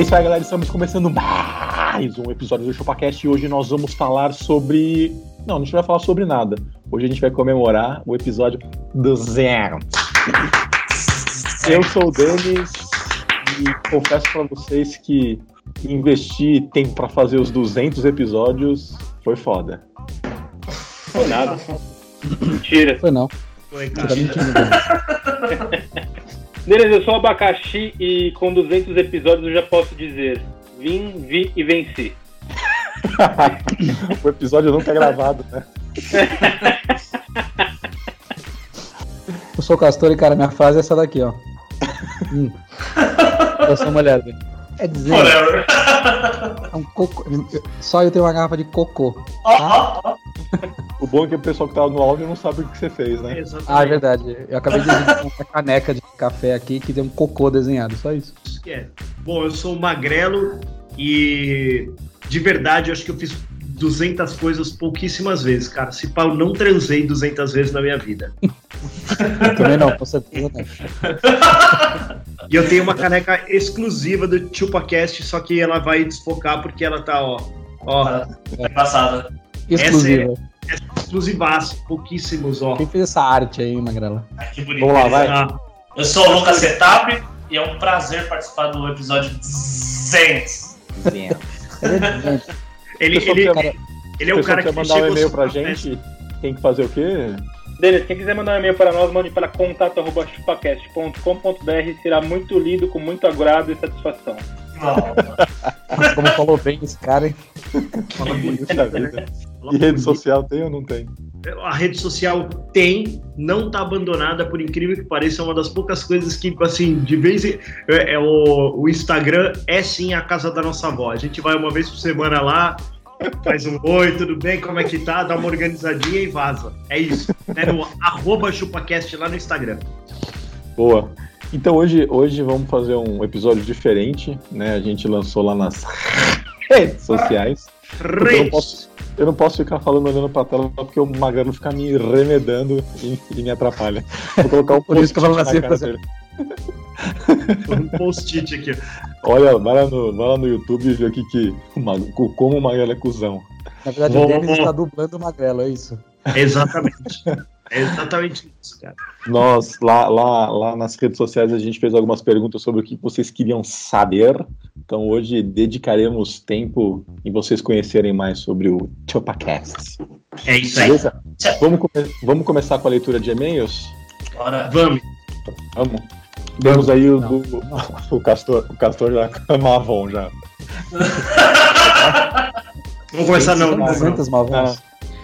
É isso aí, galera. Estamos começando mais um episódio do ChupaCast e hoje nós vamos falar sobre. Não, a gente vai falar sobre nada. Hoje a gente vai comemorar o episódio do zero. Eu sou o Denis e confesso pra vocês que investir tempo pra fazer os 200 episódios foi foda. Foi nada. Mentira. Foi não. Foi, cara. tá mentindo. Beleza, eu sou abacaxi e com 200 episódios eu já posso dizer: vim, vi e venci. o episódio nunca é gravado, né? Eu sou o Castor e, cara, minha frase é essa daqui, ó. Hum. Eu sou mulher, velho. É dizer, Whatever. é um cocô. Só eu tenho uma garrafa de cocô. Ó, ó, ó. O bom é que o pessoal que tava no áudio não sabe o que você fez, né? Exatamente. Ah, é verdade. Eu acabei de desenhar uma caneca de café aqui que tem um cocô desenhado, só isso. Isso que é. Bom, eu sou Magrelo e de verdade eu acho que eu fiz 200 coisas pouquíssimas vezes, cara. Se pau, não transei 200 vezes na minha vida. Também não, com certeza não. E eu tenho uma caneca exclusiva do ChupaCast, só que ela vai desfocar porque ela tá, ó. Ó, É passada. Exclusiva. exclusivaço, pouquíssimos, ó. Quem fez essa arte aí, Magrela? Que bonito. Vamos lá, vai. Ah, Eu sou o Lucas Setap e é um prazer participar do episódio 200. Ele é ele, ele, que cara, ele é o cara que mandar um e-mail pra gente, tem que fazer o quê? Denis, quem quiser mandar um e-mail para nós, mande para contato.chupacast.com.br. Será muito lido, com muito agrado e satisfação. como falou bem esse cara, hein? Puxa vida. E rede social tem ou não tem? A rede social tem, não tá abandonada, por incrível que pareça, é uma das poucas coisas que, assim, de vez em. É, é o, o Instagram é sim a casa da nossa avó. A gente vai uma vez por semana lá, faz um oi, tudo bem, como é que tá? Dá uma organizadinha e vaza. É isso. É no arroba chupacast lá no Instagram. Boa. Então hoje, hoje vamos fazer um episódio diferente, né? A gente lançou lá nas redes sociais. Redes. Eu não posso ficar falando olhando pra tela porque o Magrano fica me remedando e, e me atrapalha. Vou colocar o Por isso que eu falo post-it assim, na cara pra dele. Um post-it aqui. Olha, vai lá, no, vai lá no YouTube e vê o que como o Magrano é cuzão. Na verdade, Vou- o Denis está dublando o Magrelo, é isso. Exatamente. É exatamente isso, cara. Nós, lá, lá, lá nas redes sociais, a gente fez algumas perguntas sobre o que vocês queriam saber. Então hoje dedicaremos tempo em vocês conhecerem mais sobre o ChupaCast. É isso aí. Beleza? Vamos, come- vamos começar com a leitura de e-mails? Bora. Vamos. Vamos. Temos aí o do. O Castor, o Castor já é Mavon já. Vamos começar não. não, não. 200 malvões.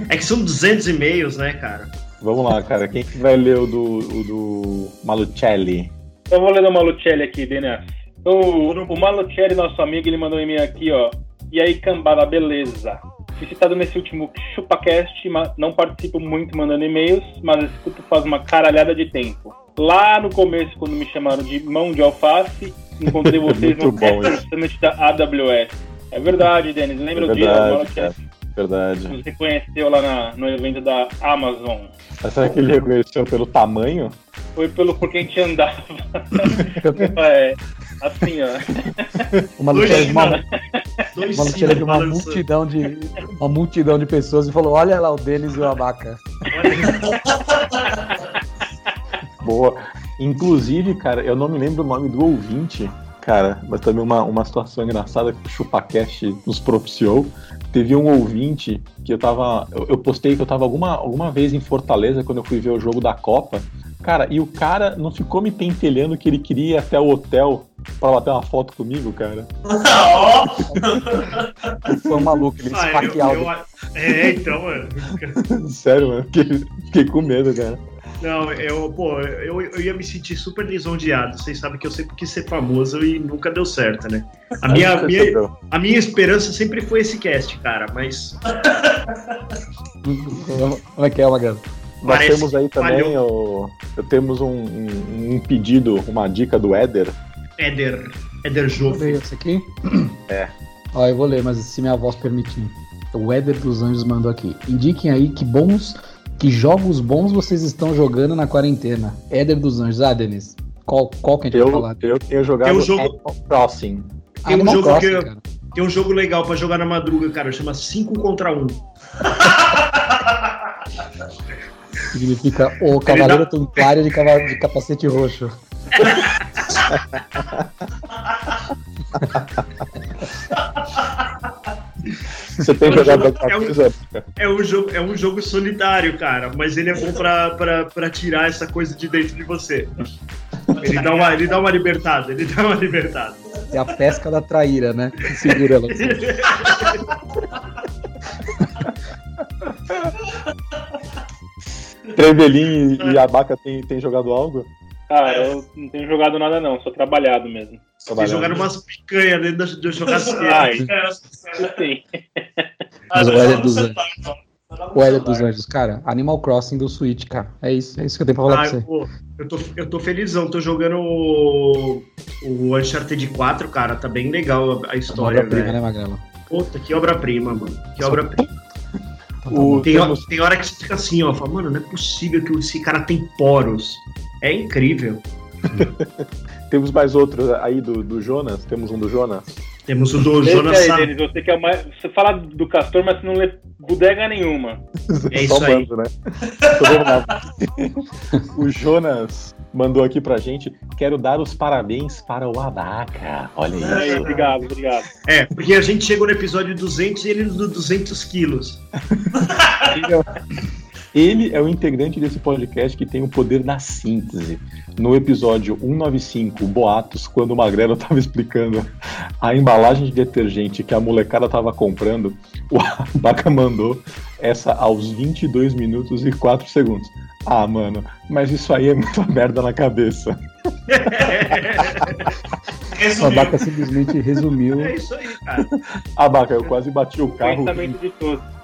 É que são 200 e-mails, né, cara? Vamos lá, cara. Quem que vai ler o do, o do Malucelli? Eu vou ler o Malucelli aqui, Denis. O, o Malucelli, nosso amigo, ele mandou um e-mail aqui, ó. E aí, cambada, beleza? Fui citado nesse último ChupaCast, mas não participo muito mandando e-mails, mas escuto faz uma caralhada de tempo. Lá no começo, quando me chamaram de mão de alface, encontrei vocês no bom Summit da AWS. É verdade, Denis. Lembra É o dia? verdade, Malucelli? Verdade. Você conheceu lá na- no evento da Amazon. Mas será que ele reconheceu pelo tamanho? Foi pelo por quem te andava. é, assim, ó. Maluco Hoje, de uma, de uma multidão de uma multidão de pessoas e falou: "Olha lá o Denis e o Abaca". Boa. Inclusive, cara, eu não me lembro o nome do ouvinte, cara, mas também uma, uma situação engraçada que o ChupaCast nos propiciou. Teve um ouvinte que eu tava. Eu, eu postei que eu tava alguma, alguma vez em Fortaleza quando eu fui ver o jogo da Copa. Cara, e o cara não ficou me pentelhando que ele queria ir até o hotel pra bater uma foto comigo, cara. Ó, Foi um maluco, ele Ah, eu- eu- É, então, mano. Sério, mano. Fiquei, fiquei com medo, cara. Não, eu, pô, eu, eu ia me sentir super lisonjeado. Vocês sabem que eu sempre quis ser famoso e nunca deu certo, né? A minha, minha, a minha esperança sempre foi esse cast, cara, mas Como é que é, Magrelo? Nós Parece temos aí também, o, temos um, um- um pedido, uma dica do Éder. Éder, Éder Joffre. Veio esse aqui? É. Ó, eu vou ler, mas se minha voz permitir. O Éder dos Anjos mandou aqui. Indiquem aí que bons, que jogos bons vocês estão jogando na quarentena. Éder dos Anjos. Ah, Denis, qual, qual que a gente vai Eu, falar? eu tenho jogado Tem um jogo- Animal Crossing. tem um Animal jogo Crossing, que cara. Tem um jogo legal pra jogar na madruga, cara, chama 5 contra 1. Significa o Cavaleiro Templário de, cava- de capacete roxo. Você tem É um jogado jogo- é um-? É um jogo, é um jogo solitário, cara, mas ele é bom pra, pra, pra tirar essa coisa de dentro de você. Ele dá uma, ele dá uma libertada, ele dá uma libertada. É a pesca da traíra, né? Que segura ela. Trevelin e, e Abaca tem, tem jogado algo? Cara, eu não tenho jogado nada não, só trabalhado mesmo. Vocês jogaram umas picanhas dentro da, churrasqueira. Ai, sim. Mas o Éder dos Anjos. Anjos. O Éder dos Anjos, cara. Animal Crossing do Switch, cara. É isso, é isso que eu tenho pra falar Ah, pra você. pô, eu, tô, eu tô felizão, tô jogando o, o Uncharted 4, cara, tá bem legal a, a É história, obra-prima, né. Magrela? Puta, que obra-prima, mano. Que Só- obra-prima. Então tá O-. Tem, tem hora que você fica assim, ó, fala, mano, não é possível que esse cara tem poros. É incrível. Temos mais outro aí do, do Jonas? Temos um do Jonas? Temos o do Jonas aí, Sa- Denis, você que é mais. Você fala do Castor, mas você não lê bodega nenhuma. É Só isso aí. mando, né? Então o Jonas mandou aqui pra gente. Quero dar os parabéns para o Abaca. Olha Aí, isso. obrigado, obrigado. É, porque a gente chegou no episódio 200 e ele no 200 quilos. Ele é o integrante desse podcast que tem o poder da síntese. No episódio 195, Boatos, quando o Magrelo estava explicando a embalagem de detergente que a molecada estava comprando, o Abaca mandou essa aos 22 minutos e 4 segundos. Ah, mano, mas isso aí é muita merda na cabeça. O Resumiu. Abaca simplesmente resumiu. É isso aí, cara. Abaca, eu quase bati o carro. Pensamento de todos.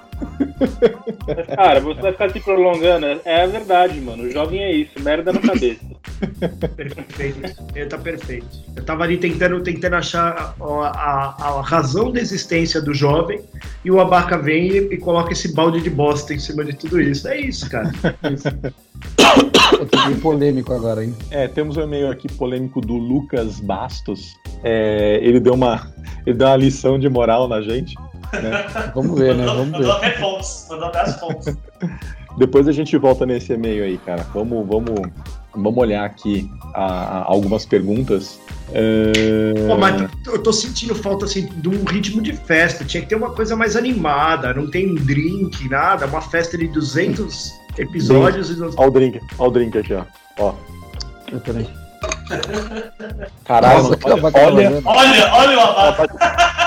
Mas, cara, você vai ficar se prolongando. É a verdade, mano. O jovem é isso, merda na cabeça. Perfeito. Ele tá perfeito. Eu tava ali tentando, tentando achar a, a- a razão da existência do jovem e o Abaca vem e, e coloca esse balde de bosta em cima de tudo isso. É isso, cara. Eu tô bem polêmico agora, hein? É, temos um e-mail aqui polêmico do Lucas Bastos. É, ele deu uma ele deu uma lição de moral na gente. Vamos ver, né? Mandou, Vamos mandou ver. até fontes. Mandou até as fontes. Depois a gente volta nesse e-mail aí, cara. Vamos, vamos, vamos olhar aqui a- a- algumas perguntas. É, Pô, mas eu tô sentindo falta assim, de um ritmo de festa. Tinha que ter uma coisa mais animada. Não tem drink, nada. Uma festa de 200 episódios. E nós- Ó o drink, ó o drink aqui, ó. ó. Peraí. Caralho, olha, olha. Olha, olha o a abaco. vaca- a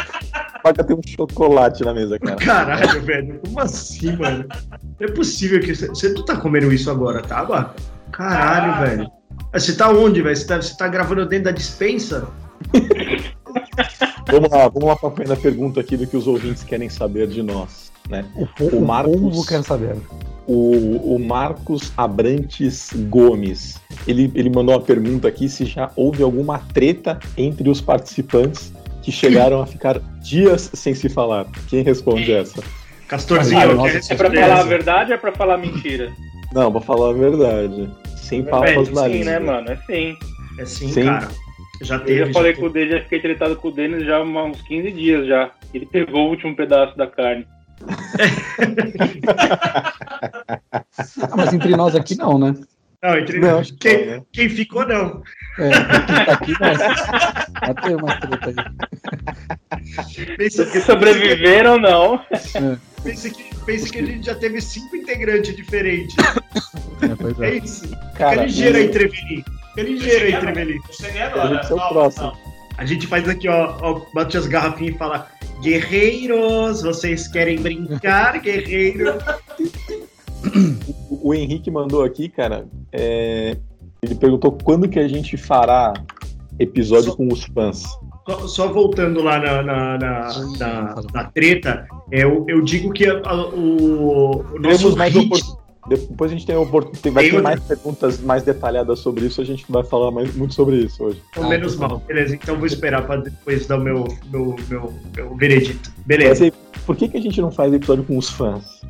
vaca tem um chocolate na mesa, cara. Caralho, velho. Como assim, mano? Não é possível que. Você não tá comendo isso agora, tá, Abaca? Caralho, Caralho. velho. Ah, Você tá onde, velho? Você tá, você tá gravando dentro da dispensa? Vamos lá, vamos lá pra primeira pergunta aqui do que os ouvintes querem saber de nós, né? O, po- O o Marcos- povo quer saber. O, o Marcos Abrantes Gomes, ele, ele mandou uma pergunta aqui se já houve alguma treta entre os participantes que chegaram a ficar dias sem se falar. Quem responde essa? Castorzinho, Ah, eu nossa, É pra falar a verdade ou é pra falar mentira? Não, vou falar a verdade. Sem papas É, na sim, língua. né, mano? É sim. É sim, Sim. cara. Já Eu teve. já falei já com o Denis, já fiquei tretado com o Denis já há uns 15 dias já. Ele pegou o último pedaço da carne. Ah, mas entre nós aqui não, né? Não, entre Não, quem, não, né? quem ficou, não. É, quem tá aqui, nossa. Tem uma treta aí. Pensa, que sobreviveram, não. pensa, que, pensa que a gente já teve cinco integrantes diferentes. É, É é. isso. Cara, Fica ligeiro aí, Treveli. Fica ligeiro aí, Treveli. Eu cheguei A agora. gente é o próximo. A gente faz aqui, ó, ó, bate as garrafinhas e fala: Guerreiros, vocês querem brincar, guerreiro? O, o Henrique mandou aqui, cara, é, ele perguntou quando que a gente fará episódio Só- com os fãs. Só, só voltando lá na, na, na, na- na treta, é, eu, eu digo que a- a- o, o nosso mais hit, opor- Depois a gente tem a oportunidade, vai Tem ter outra- mais perguntas mais detalhadas sobre isso, a gente vai falar mais, muito sobre isso hoje. então, menos mal. Beleza, então vou esperar para depois dar o meu, meu, meu, meu veredito. Mas Beleza. aí, por que, que a gente não faz episódio com os fãs?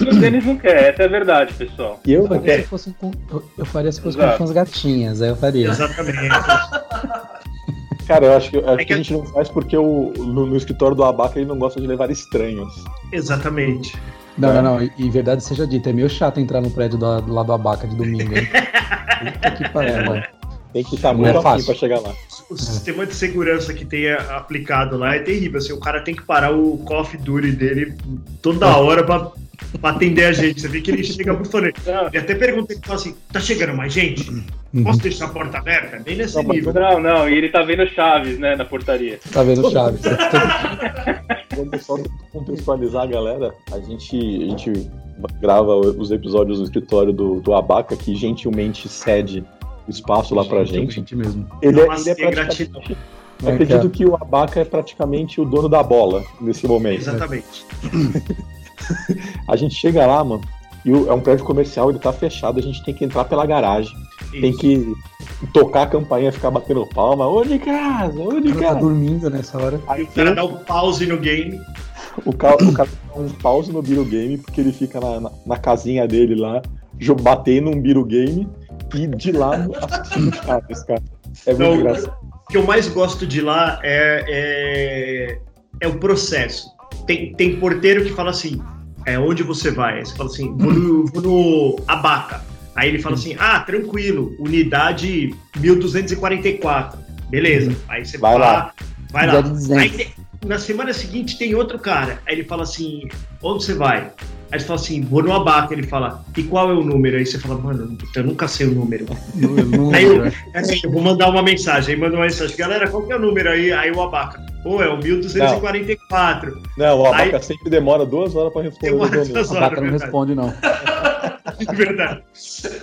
O Denis não quer, essa é a verdade, pessoal. E eu não faria quero. se fosse com, eu, faria se fosse Exato. com fãs gatinhas, aí eu faria. Exatamente. Cara, eu acho que, eu acho É que que- a gente não faz porque o, no, no escritório do Abaca ele não gosta de levar estranhos. Exatamente. Não, não, não. E, e verdade seja dita, é meio chato entrar no prédio do, do lado do Abaca de domingo, hein? Puta que pariu, mano. Tem que estar muito é afim fácil. pra chegar lá. O sistema de segurança que tem a- aplicado lá é terrível. Assim, o cara tem que parar o coffee duty dele toda hora pra, pra atender a gente. Você vê que ele chega muito falando. Ele até pergunta ele fala assim: tá chegando mais gente? Uhum. Posso deixar a porta aberta? Bem nesse Não, nível. não, não, e ele tá vendo Chaves, né, na portaria. Tá vendo, Chaves? Vamos só contextualizar a galera. A gente, a gente grava os episódios no escritório do, do Abaca, que gentilmente cede espaço lá pra gente. Gente mesmo. Ele, é- ele é que praticamente. É, acredito que o Abaca é praticamente o dono da bola nesse momento. Exatamente. A gente chega lá, mano, e é um prédio comercial, ele tá fechado, a gente tem que entrar pela garagem, tem Isso. que tocar a campainha, ficar batendo palma. Ô de casa, ô de O cara tá casa. dormindo nessa hora. Aí o cara dá um pause no game. O cara, o cara dá um pause no Biro Game porque ele fica na, na, na casinha dele lá, batendo um Biro Game e de lá Chaves, cara. É muito Não, engraçado. O que eu mais gosto de lá é, é, é o processo. Tem, tem porteiro que fala assim: é, onde você vai? Você fala assim: vou no, vou no Abaca. Aí ele fala assim: ah, tranquilo, unidade 1244. Beleza. Aí você Vai vai lá. Vai lá. Unidade 200. Aí na semana seguinte tem outro cara. Aí ele fala assim: onde você vai? Aí você fala assim: vou no Abaca. Ele fala: e qual é o número? Aí você fala: mano, eu nunca sei o número. Não, não Aí eu, assim, eu vou mandar uma mensagem. Aí manda uma mensagem. Galera, qual que é o número aí? Aí o Abaca. Pô, é o 1244. Não, o Abaca Aí- sempre demora duas horas pra responder. Demora o duas horas. vaca não verdade. responde, não. Verdade.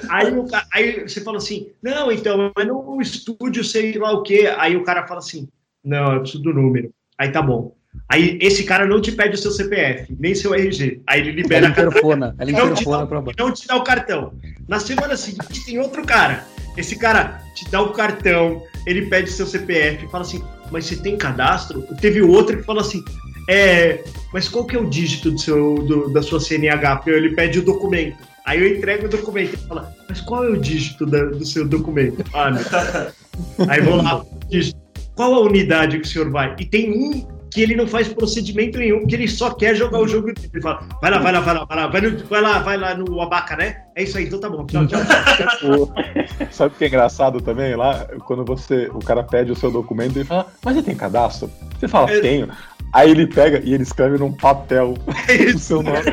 Aí, o aí você fala assim: não, então, mas no estúdio sei lá o quê. Aí o cara fala assim: não, eu preciso do número. Aí tá bom. Aí esse cara não te pede o seu CPF, nem seu RG. Aí ele libera Ela a carteira. interfona. Ela Não te, interfona dá, pra baixo. não te dá o cartão. Na semana seguinte tem outro cara. Esse cara te dá o cartão, ele pede seu CPF, fala assim, mas você tem cadastro? Teve outro que fala assim, é, mas qual que é o dígito do seu, do- da sua CNH? Ele pede o documento. Aí eu entrego o documento e fala, mas qual é o dígito da- do seu documento? Ah, não. Aí vou lá, dígito. qual a unidade que o senhor vai? E tem um que ele não faz procedimento nenhum, que ele só quer jogar o jogo. Ele fala, vai lá, vai lá, vai lá, vai lá, vai, no- vai lá, vai lá no abaca, né? É isso aí, então tá bom. Tchau, tchau. Sabe o que é engraçado também lá? Quando você, o cara pede o seu documento e ele fala, mas você tem cadastro? Você fala, É. tenho. Aí ele pega e ele escreve num papel É o seu nome.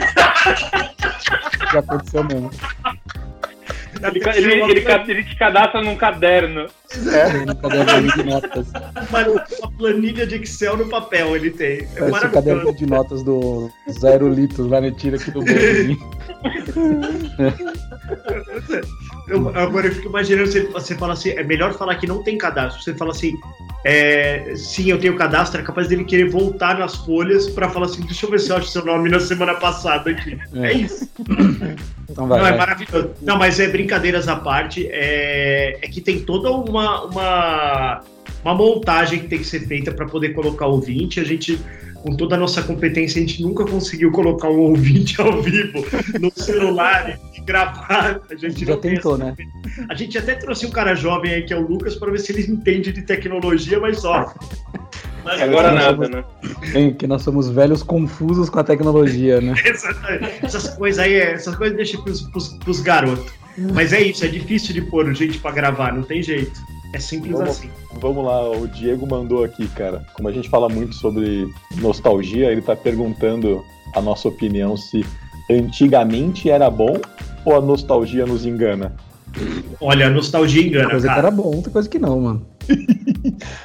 Já aconteceu mesmo. Ele, ele, ele, ca- ele te cadastra num caderno. É, No caderno de notas. Uma, uma planilha de Excel no papel ele tem. É Parece o caderno maravilhoso. de notas do Zero Litos lá, né? Tira aqui do bolso. Eu, agora eu fico imaginando se você fala assim, é melhor falar que não tem cadastro. Você fala assim, é, sim, eu tenho cadastro, é capaz dele querer voltar nas folhas pra falar assim, deixa eu ver se eu acho seu nome na semana passada aqui. É, É. isso. Então vai, não, é vai. maravilhoso. Não, mas é brincadeiras à parte. É, é que tem toda uma, uma, uma montagem que tem que ser feita para poder colocar o ouvinte. A gente, com toda a nossa competência, a gente nunca conseguiu colocar um ouvinte ao vivo no celular e gravar. A gente Já tentou, né? A gente até trouxe um cara jovem aí, que é o Lucas, para ver se ele entende de tecnologia, mas só. Mas Agora nós nada, somos- né? Que nós somos velhos confusos com a tecnologia, né? Exatamente. Essas coisas aí, é- essas coisas deixa pros, pros, pros garotos. Mas é isso, é difícil de pôr gente para gravar, não tem jeito. É simples Vamos- assim. Vamos lá, o Diego mandou aqui, cara. Como a gente fala muito sobre nostalgia, ele tá perguntando a nossa opinião se antigamente era bom ou a nostalgia nos engana. Olha, a nostalgia Uma engana, coisa que cara. era bom, outra coisa que não, mano.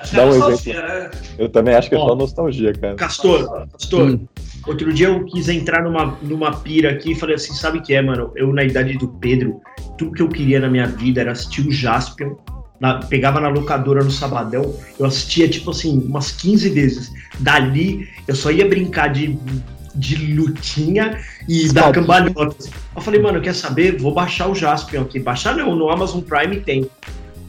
acho que Dá é um nostalgia, né? Eu também acho que é Ó. só nostalgia, cara. Castor, Castor, Hum. outro dia eu quis entrar numa, numa pira aqui e falei assim, sabe o que é, mano? Eu, na idade do Pedro, tudo que eu queria na minha vida era assistir o Jaspion. Na- pegava na locadora no sabadão, eu assistia tipo assim, umas 15 vezes. Dali eu só ia brincar de, de lutinha e dar Sabe? cambalhotas. Eu falei, mano, quer saber? Vou baixar o Jaspion aqui. Baixar não, no Amazon Prime tem.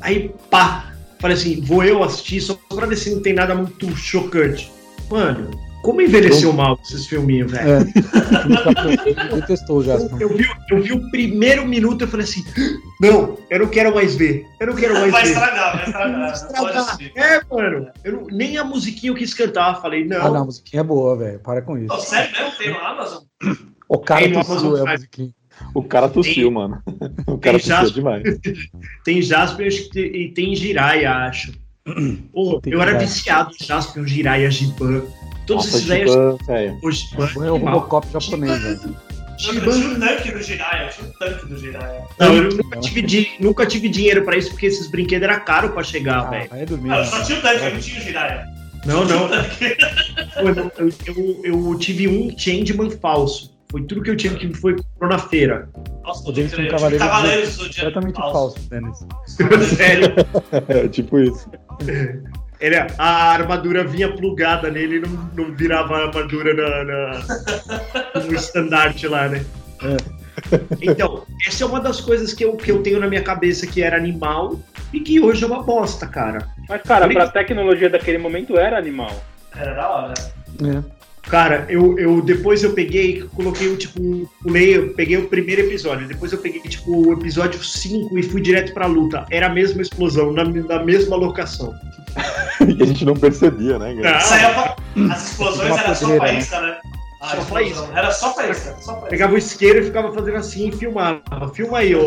Aí, pá, falei assim, vou eu assistir só pra ver se não tem nada muito chocante. Mano, como envelheceu mal esses filminhos, velho? É. Detestou já. Eu vi, eu vi o primeiro minuto e falei assim: não, eu não quero mais ver. Eu não quero mais Vai ver. estragar, vai estragar. Pode Estragar. É, mano. Eu não- nem a musiquinha eu quis cantar. Falei, não. Ah, não, a musiquinha é boa, velho. Para com isso. Sério mesmo? Tem no Amazon? O cara Tem tossiu, Amazon é a musiquinha. O cara tossiu, mano. O cara tossiu demais. Tem Jasper tem- e tem Jiraiya, acho. Pô, Tem eu era viciado em Jasper, Jiraiya, Giban. Todos Nossa, esses aí. Giban. Pô, Giban, É o. Robocop japonês, velho. Eu Giban. tinha um tanque do Jiraiya, eu tinha um tanque do Jiraiya. Não, eu nunca tive, di- nunca tive dinheiro pra isso, porque esses brinquedos eram caros pra chegar, Ah, velho. aí é dormir. Não, eu só tinha o tanque, eu não tinha o Jiraiya. Não, não. Eu tinha o Eu, eu, tive um Changeman falso. Foi tudo que eu tive que foi comprou na feira. Nossa, O James tinha um cavaleiro Cavaleiros do Dia Completamente falso, Dennis. Sério. É, tipo isso. Ele, a armadura vinha plugada nele e não, não virava a armadura na, na- no estandarte lá, né? Então, essa é uma das coisas que eu, que eu tenho na minha cabeça que era animal e que hoje é uma bosta, cara. Mas, cara, pra tecnologia daquele momento era animal. Era da hora. É. Cara, eu, eu depois eu peguei, coloquei o tipo, pulei, eu peguei o primeiro episódio, depois eu peguei tipo o episódio 5 e fui direto pra luta. Era a mesma explosão, na, na mesma locação. E a gente não percebia, né? Isso é pra- As explosões Uma era só faísca, né? Ah, Só explosão. faísca. Era só faísca, só faísca. Pegava o isqueiro e ficava fazendo assim e filmava. Filma aí, ô.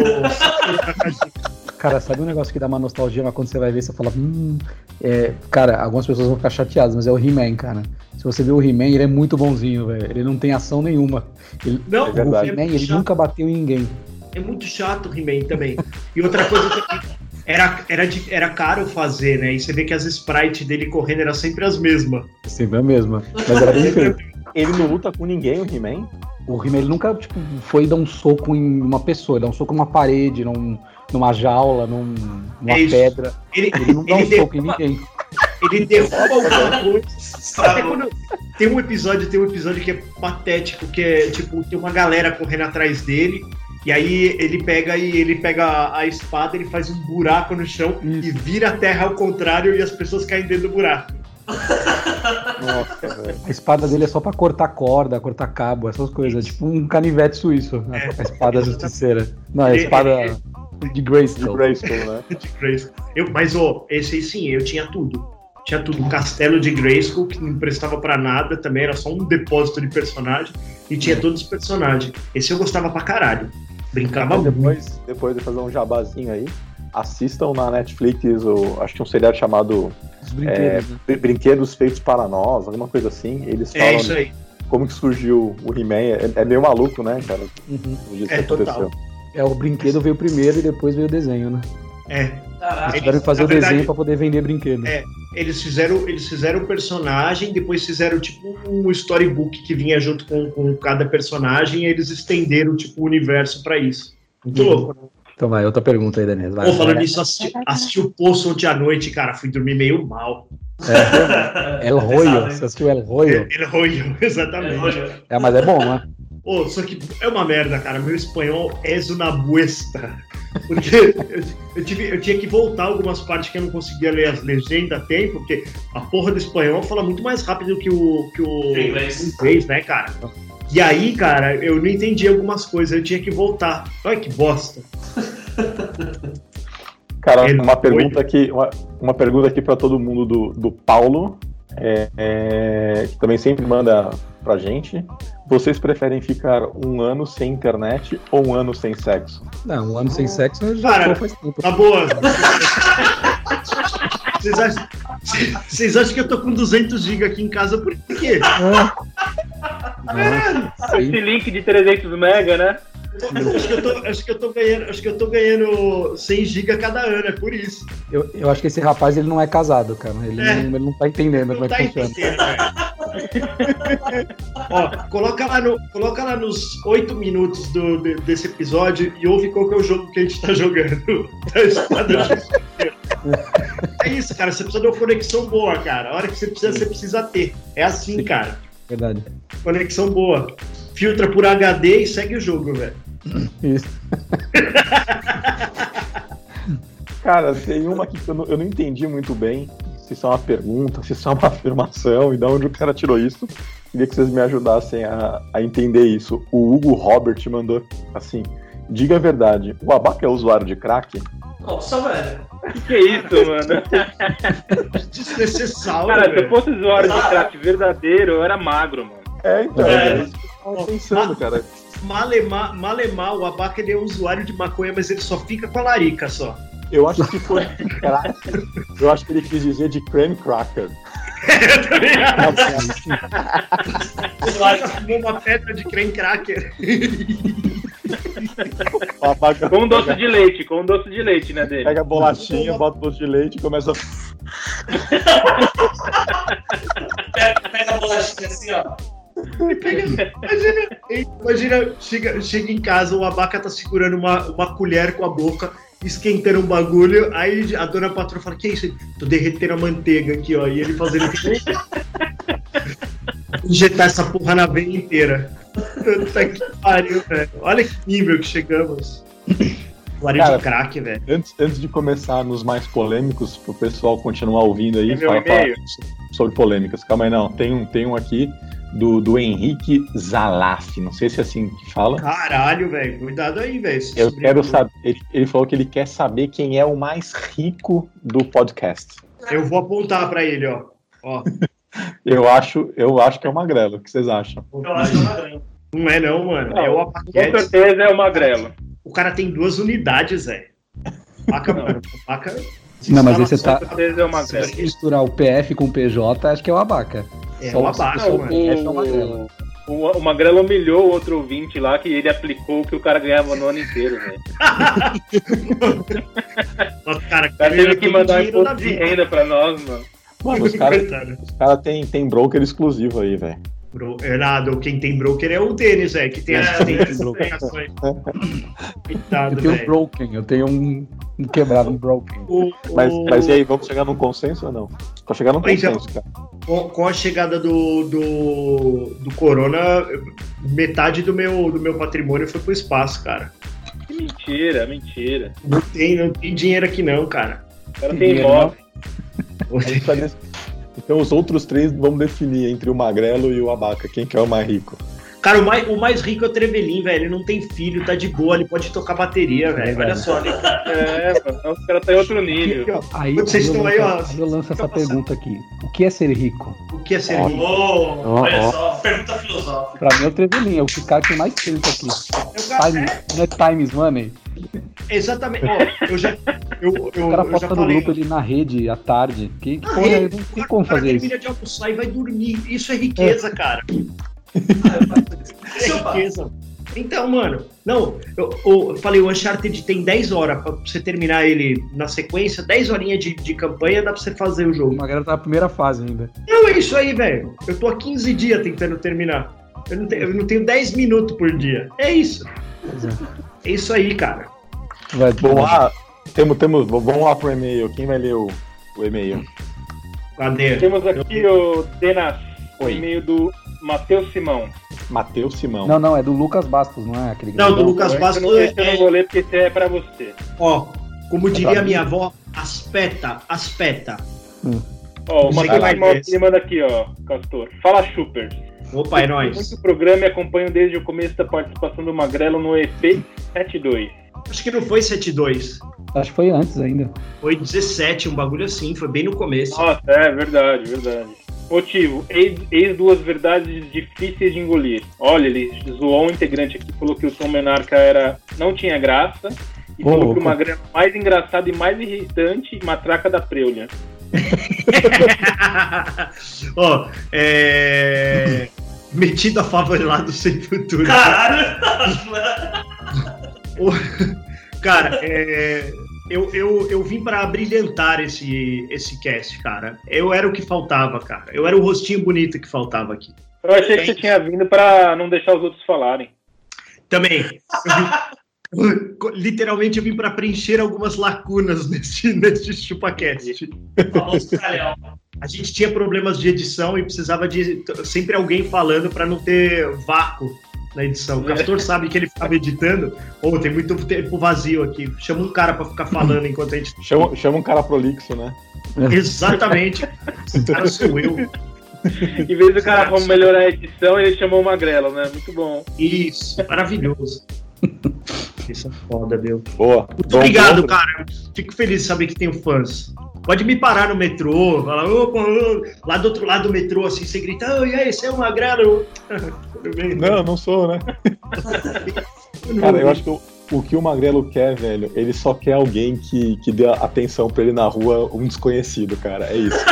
Cara, sabe um negócio que dá uma nostalgia, mas quando você vai ver, você fala, hum. É, cara, algumas pessoas vão ficar chateadas, mas é o He-Man, cara. Se você vê o He-Man, ele é muito bonzinho, velho. Ele não tem ação nenhuma. Ele, Não, É verdade. o He-Man, ele chato. nunca bateu em ninguém. É muito chato o He-Man também. E outra coisa também, era, era, de- era caro fazer, né? E você vê que as sprites dele correndo eram sempre as mesmas. Sempre a mesma. Mas era bem feito. Ele não luta com ninguém, o He-Man. O He-Man ele nunca tipo, foi dar um soco em uma pessoa, ele dá um soco numa parede, num, numa jaula, num, numa É isso. pedra. Ele, Ele não dá um ele, soco em ninguém. ele derruba alguma coisa. Quando tem um episódio, tem um episódio que é patético, que é tipo, tem uma galera correndo atrás dele. E aí ele pega e ele pega a, espada, ele faz um buraco no chão Isso. e vira a terra ao contrário e as pessoas caem dentro do buraco. Nossa, velho. A espada dele é só pra cortar corda, cortar cabo, essas coisas. É tipo um canivete suíço, a, a espada justiceira. Não, é a Ele- espada de De Grayskull. Grayskull, né? de Grayskull. Eu, mas, ó, esse aí sim, eu tinha tudo. Tinha tudo. Um castelo de Grayskull, que não prestava pra nada, também era só um depósito de personagem. E tinha todos os personagens. Esse eu gostava pra caralho. Brincava muito. depois, depois de fazer um jabazinho aí, assistam na Netflix o, acho que um seriado chamado Os brinquedos, né? Br- Brinquedos Feitos para Nós, alguma coisa assim. Eles É falam isso aí. como que surgiu o He-Man. É, é meio maluco, né, cara? Uhum. É, que total. É, o brinquedo veio primeiro e depois veio o desenho, né? É. Caraca. Eles tiveram que fazer na o desenho verdade- pra poder vender brinquedo. É. Eles fizeram, eles fizeram o personagem, depois fizeram tipo um storybook que vinha junto com, com cada personagem, e eles estenderam tipo o universo pra isso. Muito Uhum. louco. né? Então vai, outra pergunta aí, Denise. Vai, Pô, falando nisso, assisti, assisti o Poço ontem à noite, cara. Fui dormir meio mal. El Pesado, Royo, hein? você assistiu El Royo? Ele rolho, É, exatamente. É, mas é bom, né? Ô, só que é uma merda, cara. Meu espanhol é una buesta. Porque eu, eu tive, eu tinha que voltar algumas partes que eu não conseguia ler as legendas a tempo, porque a porra do espanhol fala muito mais rápido que o, que o Inglês. inglês, né, cara? E aí, cara, eu não entendi algumas coisas, eu tinha que voltar. Olha que bosta. Cara, Ele uma foi- pergunta aqui, uma, uma pergunta aqui para todo mundo do, do Paulo, é, é, que também sempre manda pra gente. Vocês preferem ficar um ano sem internet ou um ano sem sexo? Não, um ano sem sexo já Cara, faz tempo. Tá boa. Vocês acham, vocês acham que eu tô com 200 GB aqui em casa por quê? Não, Esse sim. link de 300 mega, né? Acho que, eu tô, acho, que eu tô ganhando, acho que eu tô ganhando 100 GB cada ano, é por isso. Eu, eu acho que esse rapaz ele não é casado, cara. Ele, É. não, ele não tá entendendo Não como é tá que funciona. entendendo, velho. Ó, coloca lá, no, coloca lá nos oito minutos do, de- desse episódio e ouve qual que é o jogo que a gente tá jogando. Suicida. É isso, cara. Você precisa de uma conexão boa, cara. A hora que você precisa, você precisa ter. É assim, cara. Verdade. Conexão boa. Filtra por HD e segue o jogo, velho. Isso. Cara, tem uma aqui que eu não, eu não entendi muito bem. Se isso é uma pergunta, se isso é uma afirmação e de onde o cara tirou isso. Queria que vocês me ajudassem a, a entender isso. O Hugo Robert mandou assim: diga a verdade, o Abaca é usuário de crack? Nossa, velho. Que que é isso, mano? Desnecessário, Cara, se eu fosse usuário de crack verdadeiro, eu era magro, mano. É, então. É. É. que eu tava pensando, cara. Malemar, malemar, o Abaca ele é usuário de maconha, mas ele só fica com a larica só. Eu acho que foi. Eu acho que ele quis dizer de creme cracker. Ele fumou uma pedra de creme cracker. Com um doce de leite, com um doce de leite, né, dele? pega a bolachinha, bota o doce de leite e começa. Pega, pega a bolachinha assim, ó. Imagina, imagina chega, chega em casa, o abaca tá segurando uma, uma colher com a boca, esquentando um bagulho, aí a dona patroa fala, que isso? Tô derretendo a manteiga aqui, ó, e ele fazendo injetar essa porra na veia inteira. Puta que pariu, velho. Olha que nível que chegamos. Usuário Cara, de crack, velho. Antes, antes de começar nos mais polêmicos, pro pessoal continuar ouvindo aí, meu fala, fala sobre polêmicas. Calma aí, não. Tem um, tem um aqui do, do Henrique Zalaf. Não sei se é assim que fala. Caralho, velho. Cuidado aí, velho. Eu quero saber. Ele, ele falou que ele quer saber quem é o mais rico do podcast. Eu vou apontar pra ele, ó. Ó. Eu acho, eu acho que é o Magrelo. O que vocês acham? Eu acho que é uma grande. Não é não, mano. Não, é o Com Apaquete. certeza é o magrelo. O cara tem duas unidades, velho. Vaca, mano. Vaca. Não, mas aí você tá- Com certeza é o Se magrelo. você misturar o PF com o PJ, acho que é o abaca. É Só uma Não, mano. Esse é o magrelo. o, o, o Magrelo humilhou o outro ouvinte lá que ele aplicou o que o cara ganhava no ano inteiro, velho. Nossa, cara, O cara teve que mandar na imposto de renda pra nós, mano. Mano, os caras cara tem, tem broker exclusivo aí, velho. Bro, é nada, quem tem broker é o Denis, velho, que tem É, assistente de broker. operações. Eu Coitado, tenho um broken, eu tenho um, um quebrado, um broken. O- Mas, o- mas e aí, vamos chegar num consenso ou não? Pra chegar num é. consenso, cara. com, a chegada do, do, do Corona, metade do meu, do meu patrimônio foi pro espaço, cara. Que mentira, mentira. Não tem, não tem dinheiro aqui não, cara. O cara tem imóvel. Então os outros três vamos definir entre o Magrelo e o Abaca. Quem que é o mais rico? Cara, o mais, o mais rico é o Trevelin, velho. Ele não tem filho, tá de boa, ele pode tocar bateria, velho. Olha só, ele, É, mano, os caras tá em outro nível. Aí, vocês eu estão lanço- aí, ó, eu lanço essa passando. pergunta aqui. O que é ser rico? o que é ser rico? Ô, Ó, olha ó. só, pergunta filosófica. Pra mim é o Trevelin, é o cara que mais tempo aqui. Time, não é Times Money? É, exatamente. Ó, eu já. Eu, eu, O cara posta no falei. grupo ali na rede à tarde. Que, Na porra, rede, não tem como fazer isso. de almoçar e vai dormir. Isso é riqueza, cara. Seu É riqueza. Então, mano, não, eu, eu falei, o Uncharted tem 10 horas pra você terminar ele na sequência, 10 horinhas de, de campanha dá pra você fazer o jogo. Magrelo tá na primeira fase ainda. Não, é isso aí, velho. Eu tô há 15 dias tentando terminar. Eu não, tenho, eu não tenho 10 minutos por dia. É isso. É. É isso aí, cara. Vai, Vamos lá. Temos, temos, vamos lá pro e-mail. Quem vai ler o, o e-mail? Cadê? Temos aqui o Denas, o e-mail do Matheus Simão. Matheus Simão. Não, não, é do Lucas Bastos, não é aquele Não, do? Lucas Esse eu Bastos não, esse eu é- não vou ler porque esse é pra você. Ó, como Tá diria minha avó, aspeta, aspeta. Ó, o Matheus Simão ele manda aqui, ó, Castor. Fala, Chupers. Opa, é nóis. Muito programa e acompanho desde o começo da participação do Magrelo no EP 72. Acho que não foi 7-2. Acho que foi antes ainda. Foi 17, um bagulho assim, foi bem no começo. Nossa, é verdade, verdade. Motivo, eis, eis duas verdades difíceis de engolir. Olha, ele zoou um integrante aqui, falou que o Tom Menarca era, não tinha graça, e Ô, falou que o Magrelo mais engraçado e mais irritante, matraca da Preulha. Ó, é. Metido a favelado sem futuro. Caralho! Cara, é. eu, eu, eu vim pra brilhantar esse, esse cast, cara. Eu era o que faltava, cara. Eu era o rostinho bonito que faltava aqui. Eu achei que você tinha vindo pra não deixar os outros falarem. Também. Literalmente eu vim pra preencher algumas lacunas nesse, nesse ChupaCast. A gente tinha problemas de edição e precisava de sempre alguém falando pra não ter vácuo na edição. O Castor sabe que ele ficava editando. Ou tem muito tempo vazio aqui. Chama um cara pra ficar falando enquanto a gente. Chama, chama um cara prolixo, né? Exatamente. Esse cara sou eu. Em vez do cara vamos melhorar a edição, ele chamou o Magrelo, né? Muito bom. Isso, maravilhoso. Isso é foda, meu. Boa. Muito obrigado, cara. Fico feliz de saber que tenho fãs. Pode me parar no metrô, falar, lá do outro lado do metrô, assim, você grita, oh, e aí, você é um magrelo? Tudo bem? Não, não sou, né? Cara, eu acho que o, o que o Magrelo quer, velho, ele só quer alguém que, que dê atenção pra ele na rua, um desconhecido, cara. É isso.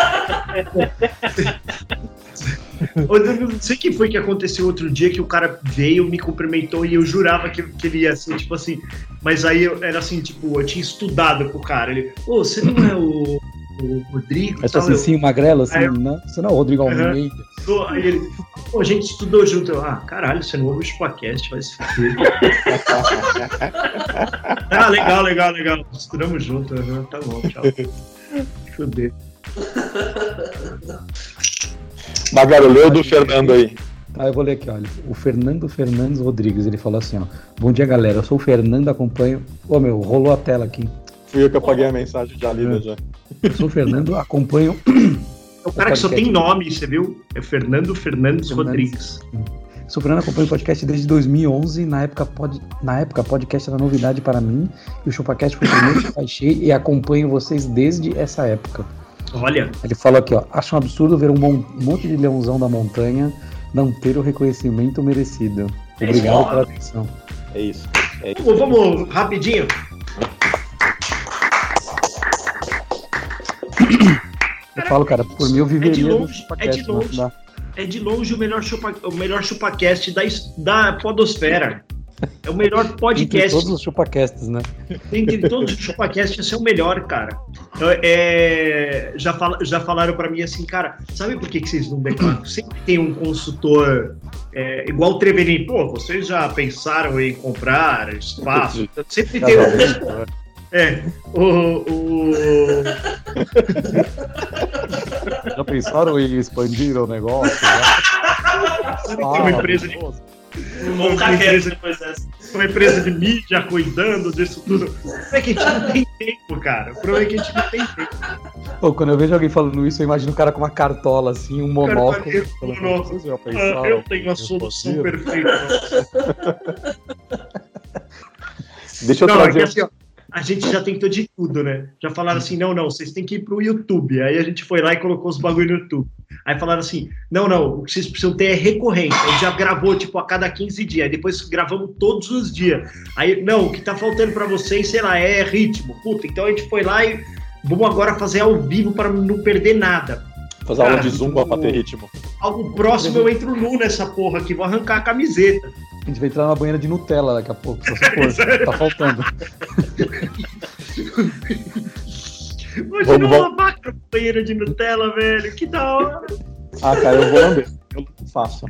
Eu não sei o que foi que aconteceu outro dia que o cara veio, me cumprimentou e eu jurava que, que ele ia ser, tipo assim. Mas aí eu, era assim, tipo, eu tinha estudado com o cara. Ele, ô, você não é o, o Rodrigo? Mas tal?" assim, Eu, sim, magrelo, assim, eu- não, você não é o Rodrigo. Almeida. "Tô." Aí ele, pô, a gente estudou junto. Eu, ah, caralho, você não ouve o Chupacast, vai se fuder. ah, legal, legal, legal. Estudamos junto. aham, Tá bom, tchau. Fuder. Magrelo, leu do Fernando aí. Ah, eu vou ler aqui, olha. O Fernando Fernandes Rodrigues, ele falou assim, ó. Bom dia, galera. Eu sou o Fernando, acompanho. Ô, meu, rolou a tela aqui. Fui eu que apaguei a mensagem já lida já. Eu sou o Fernando, acompanho. É o cara que só tem nome, você viu? É Fernando Fernandes Fernandes. Rodrigues. Sou o Fernando, acompanho o podcast desde 2011. Na época, pod... na época, podcast era novidade para mim. E o ChupaCast foi o primeiro que baixei e acompanho vocês desde essa época. Olha, Ele falou aqui, ó. Acho um absurdo ver um mon- monte de leãozão da montanha não ter o reconhecimento merecido. Obrigado Escola. pela atenção. É isso. É isso. vamos, vamos rapidinho. Eu falo, cara, por mim eu viveria no longe, ChupaCast. é de longe. É de longe o melhor, chupa, o melhor chupacast da, da podosfera. É o melhor Entre podcast. todos os chupacasts, né? Entre todos os chupacasts, esse é o melhor, cara. É, é, já, fala, já falaram pra mim assim, cara, sabe por que, que vocês não declaram? Sempre tem um consultor é, igual o Trevelin. Pô, vocês já pensaram em comprar espaço? Sempre tem um. Casamento, É, o. o Já pensaram em expandir o negócio? sabe que tem uma empresa de Vou ficar quieto depois dessa. uma empresa de mídia cuidando disso tudo. O problema é que a gente não tem tempo, cara. O problema é que a gente não tem tempo. Pô, quando eu vejo alguém falando isso, eu imagino o cara com uma cartola, assim, um monóculo. Cartola, falando, monóculo. "Vocês já Ah, pensaram eu tenho a solução expandir?" perfeita. Deixa eu Não, é que trazer. assim, ó, a gente já tentou de tudo, né? Já falaram assim, não, não, vocês têm que ir pro YouTube. Aí a gente foi lá e colocou os bagulho no YouTube. Aí falaram assim, não, não, o que vocês precisam ter é recorrência. A gente já gravou, tipo, a cada 15 dias. Aí depois gravamos todos os dias. Aí, não, o que tá faltando pra vocês, sei lá, é ritmo. Puta, então a gente foi lá e vamos agora fazer ao vivo para não perder nada. Fazer aula de zumba pra ter ritmo. Algo próximo eu entro nu nessa porra aqui, vou arrancar a camiseta. A gente vai entrar na banheira de Nutella daqui a pouco, você for. tá faltando. Imagina Vamos, uma vaca no banheiro de Nutella, velho. Que da hora. Ah, cara, eu vou lamber. Eu não faço.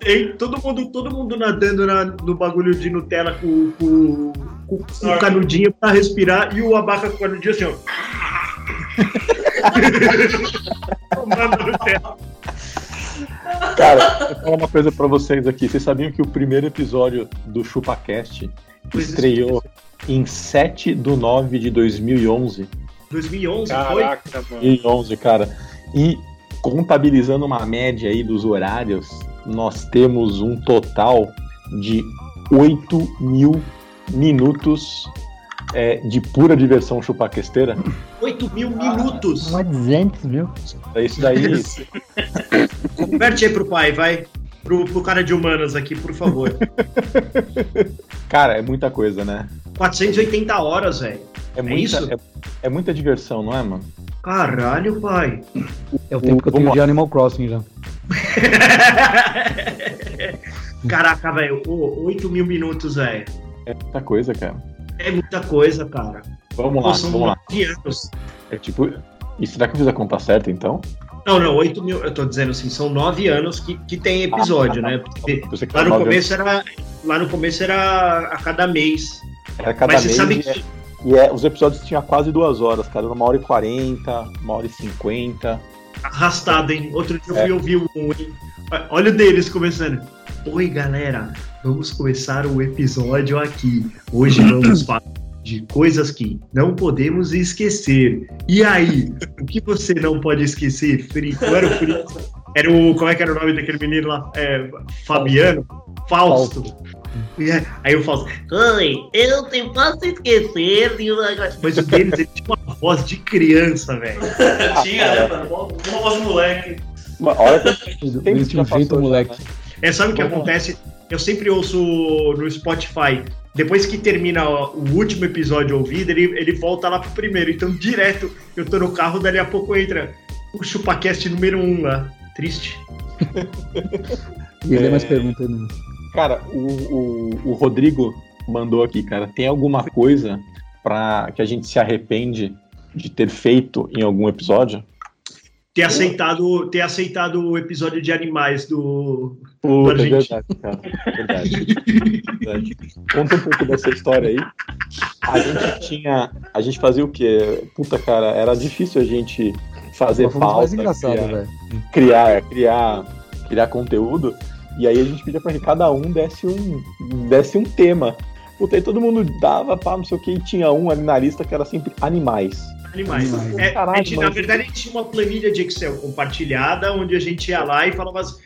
Tem todo mundo, todo mundo nadando na- no bagulho de Nutella com, com, com, com o canudinho pra respirar e o abaca com o canudinho assim, ó. Tomando Nutella. Cara, eu vou falar uma coisa pra vocês aqui. Vocês sabiam que o primeiro episódio do ChupaCast Pois estreou em 7 de 9 de 2011? 2011 foi? Caraca, mano. 2011, cara. E contabilizando uma média aí dos horários, nós temos um total de 8 mil minutos é, de pura diversão chupaquesteira. 8 mil minutos. Mais 200, viu? É Isso daí, Converte aí pro pai, vai. Pro, pro cara de humanas aqui, por favor. cara, é muita coisa, né? 480 horas, velho. É muita, isso? é, é muita diversão, não é, mano? Caralho, pai. É o tempo que eu tenho lá. de Animal Crossing já. Caraca, velho. ô, 8 mil minutos, velho. É muita coisa, cara. É muita coisa, cara. Vamos lá, Pô, são vamos lá. anos. É tipo. E será que eu fiz a conta certa então? Não, não, 8 mil. Eu tô dizendo assim, são nove anos que, que tem episódio, Ah, né? Porque lá no começo era. Lá no começo era a cada mês. Era cada Mas você mês. sabe e que. é- E é, os episódios tinham quase duas horas, cara. Era uma hora e quarenta, uma hora e cinquenta. arrastado, hein? Outro dia eu É. fui ouvir um, hein? Olha o deles começando. Oi, galera, vamos começar o episódio aqui. Hoje vamos falar de coisas que não podemos esquecer. E aí, o que você não pode esquecer, Frito? Não era o Frito? Era o. Como é que era o nome daquele menino lá? É, Fabiano? Fausto. E aí- Aí o Fausto. Oi, eu não posso esquecer. de uma coisa." Mas o deles ele tinha uma voz de criança, velho. Tinha, né, mano? Uma voz de moleque. Uma hora que Ele tinha um jeito, passou, moleque. É, sabe o que acontece? Eu sempre ouço no Spotify. Depois que termina o último episódio ouvido, ele, ele volta lá pro primeiro. Então, direto, eu tô no carro, dali a pouco entra o ChupaCast número 1 um lá. Triste. E ele é mais perguntando. Cara, o, o, o Rodrigo mandou aqui, cara. Tem alguma coisa pra que a gente se arrepende de ter feito em algum episódio? Ter aceitado, ter aceitado o episódio de animais do. Puta, é argentino. verdade, cara. Verdade. verdade. Conta um pouco dessa história aí. A gente tinha. A gente fazia o quê? Puta, cara, era difícil a gente fazer pauta, engraçado, criar, velho. criar, criar, criar conteúdo. E aí a gente pedia pra que cada um desse um, desse um tema. Puta, aí todo mundo dava, pá, não sei o que, e tinha um ali na lista que era sempre animais. Animais. Animais. É, a Caralho, gente, na verdade, a gente tinha uma planilha de Excel compartilhada, onde a gente ia lá e falava. as-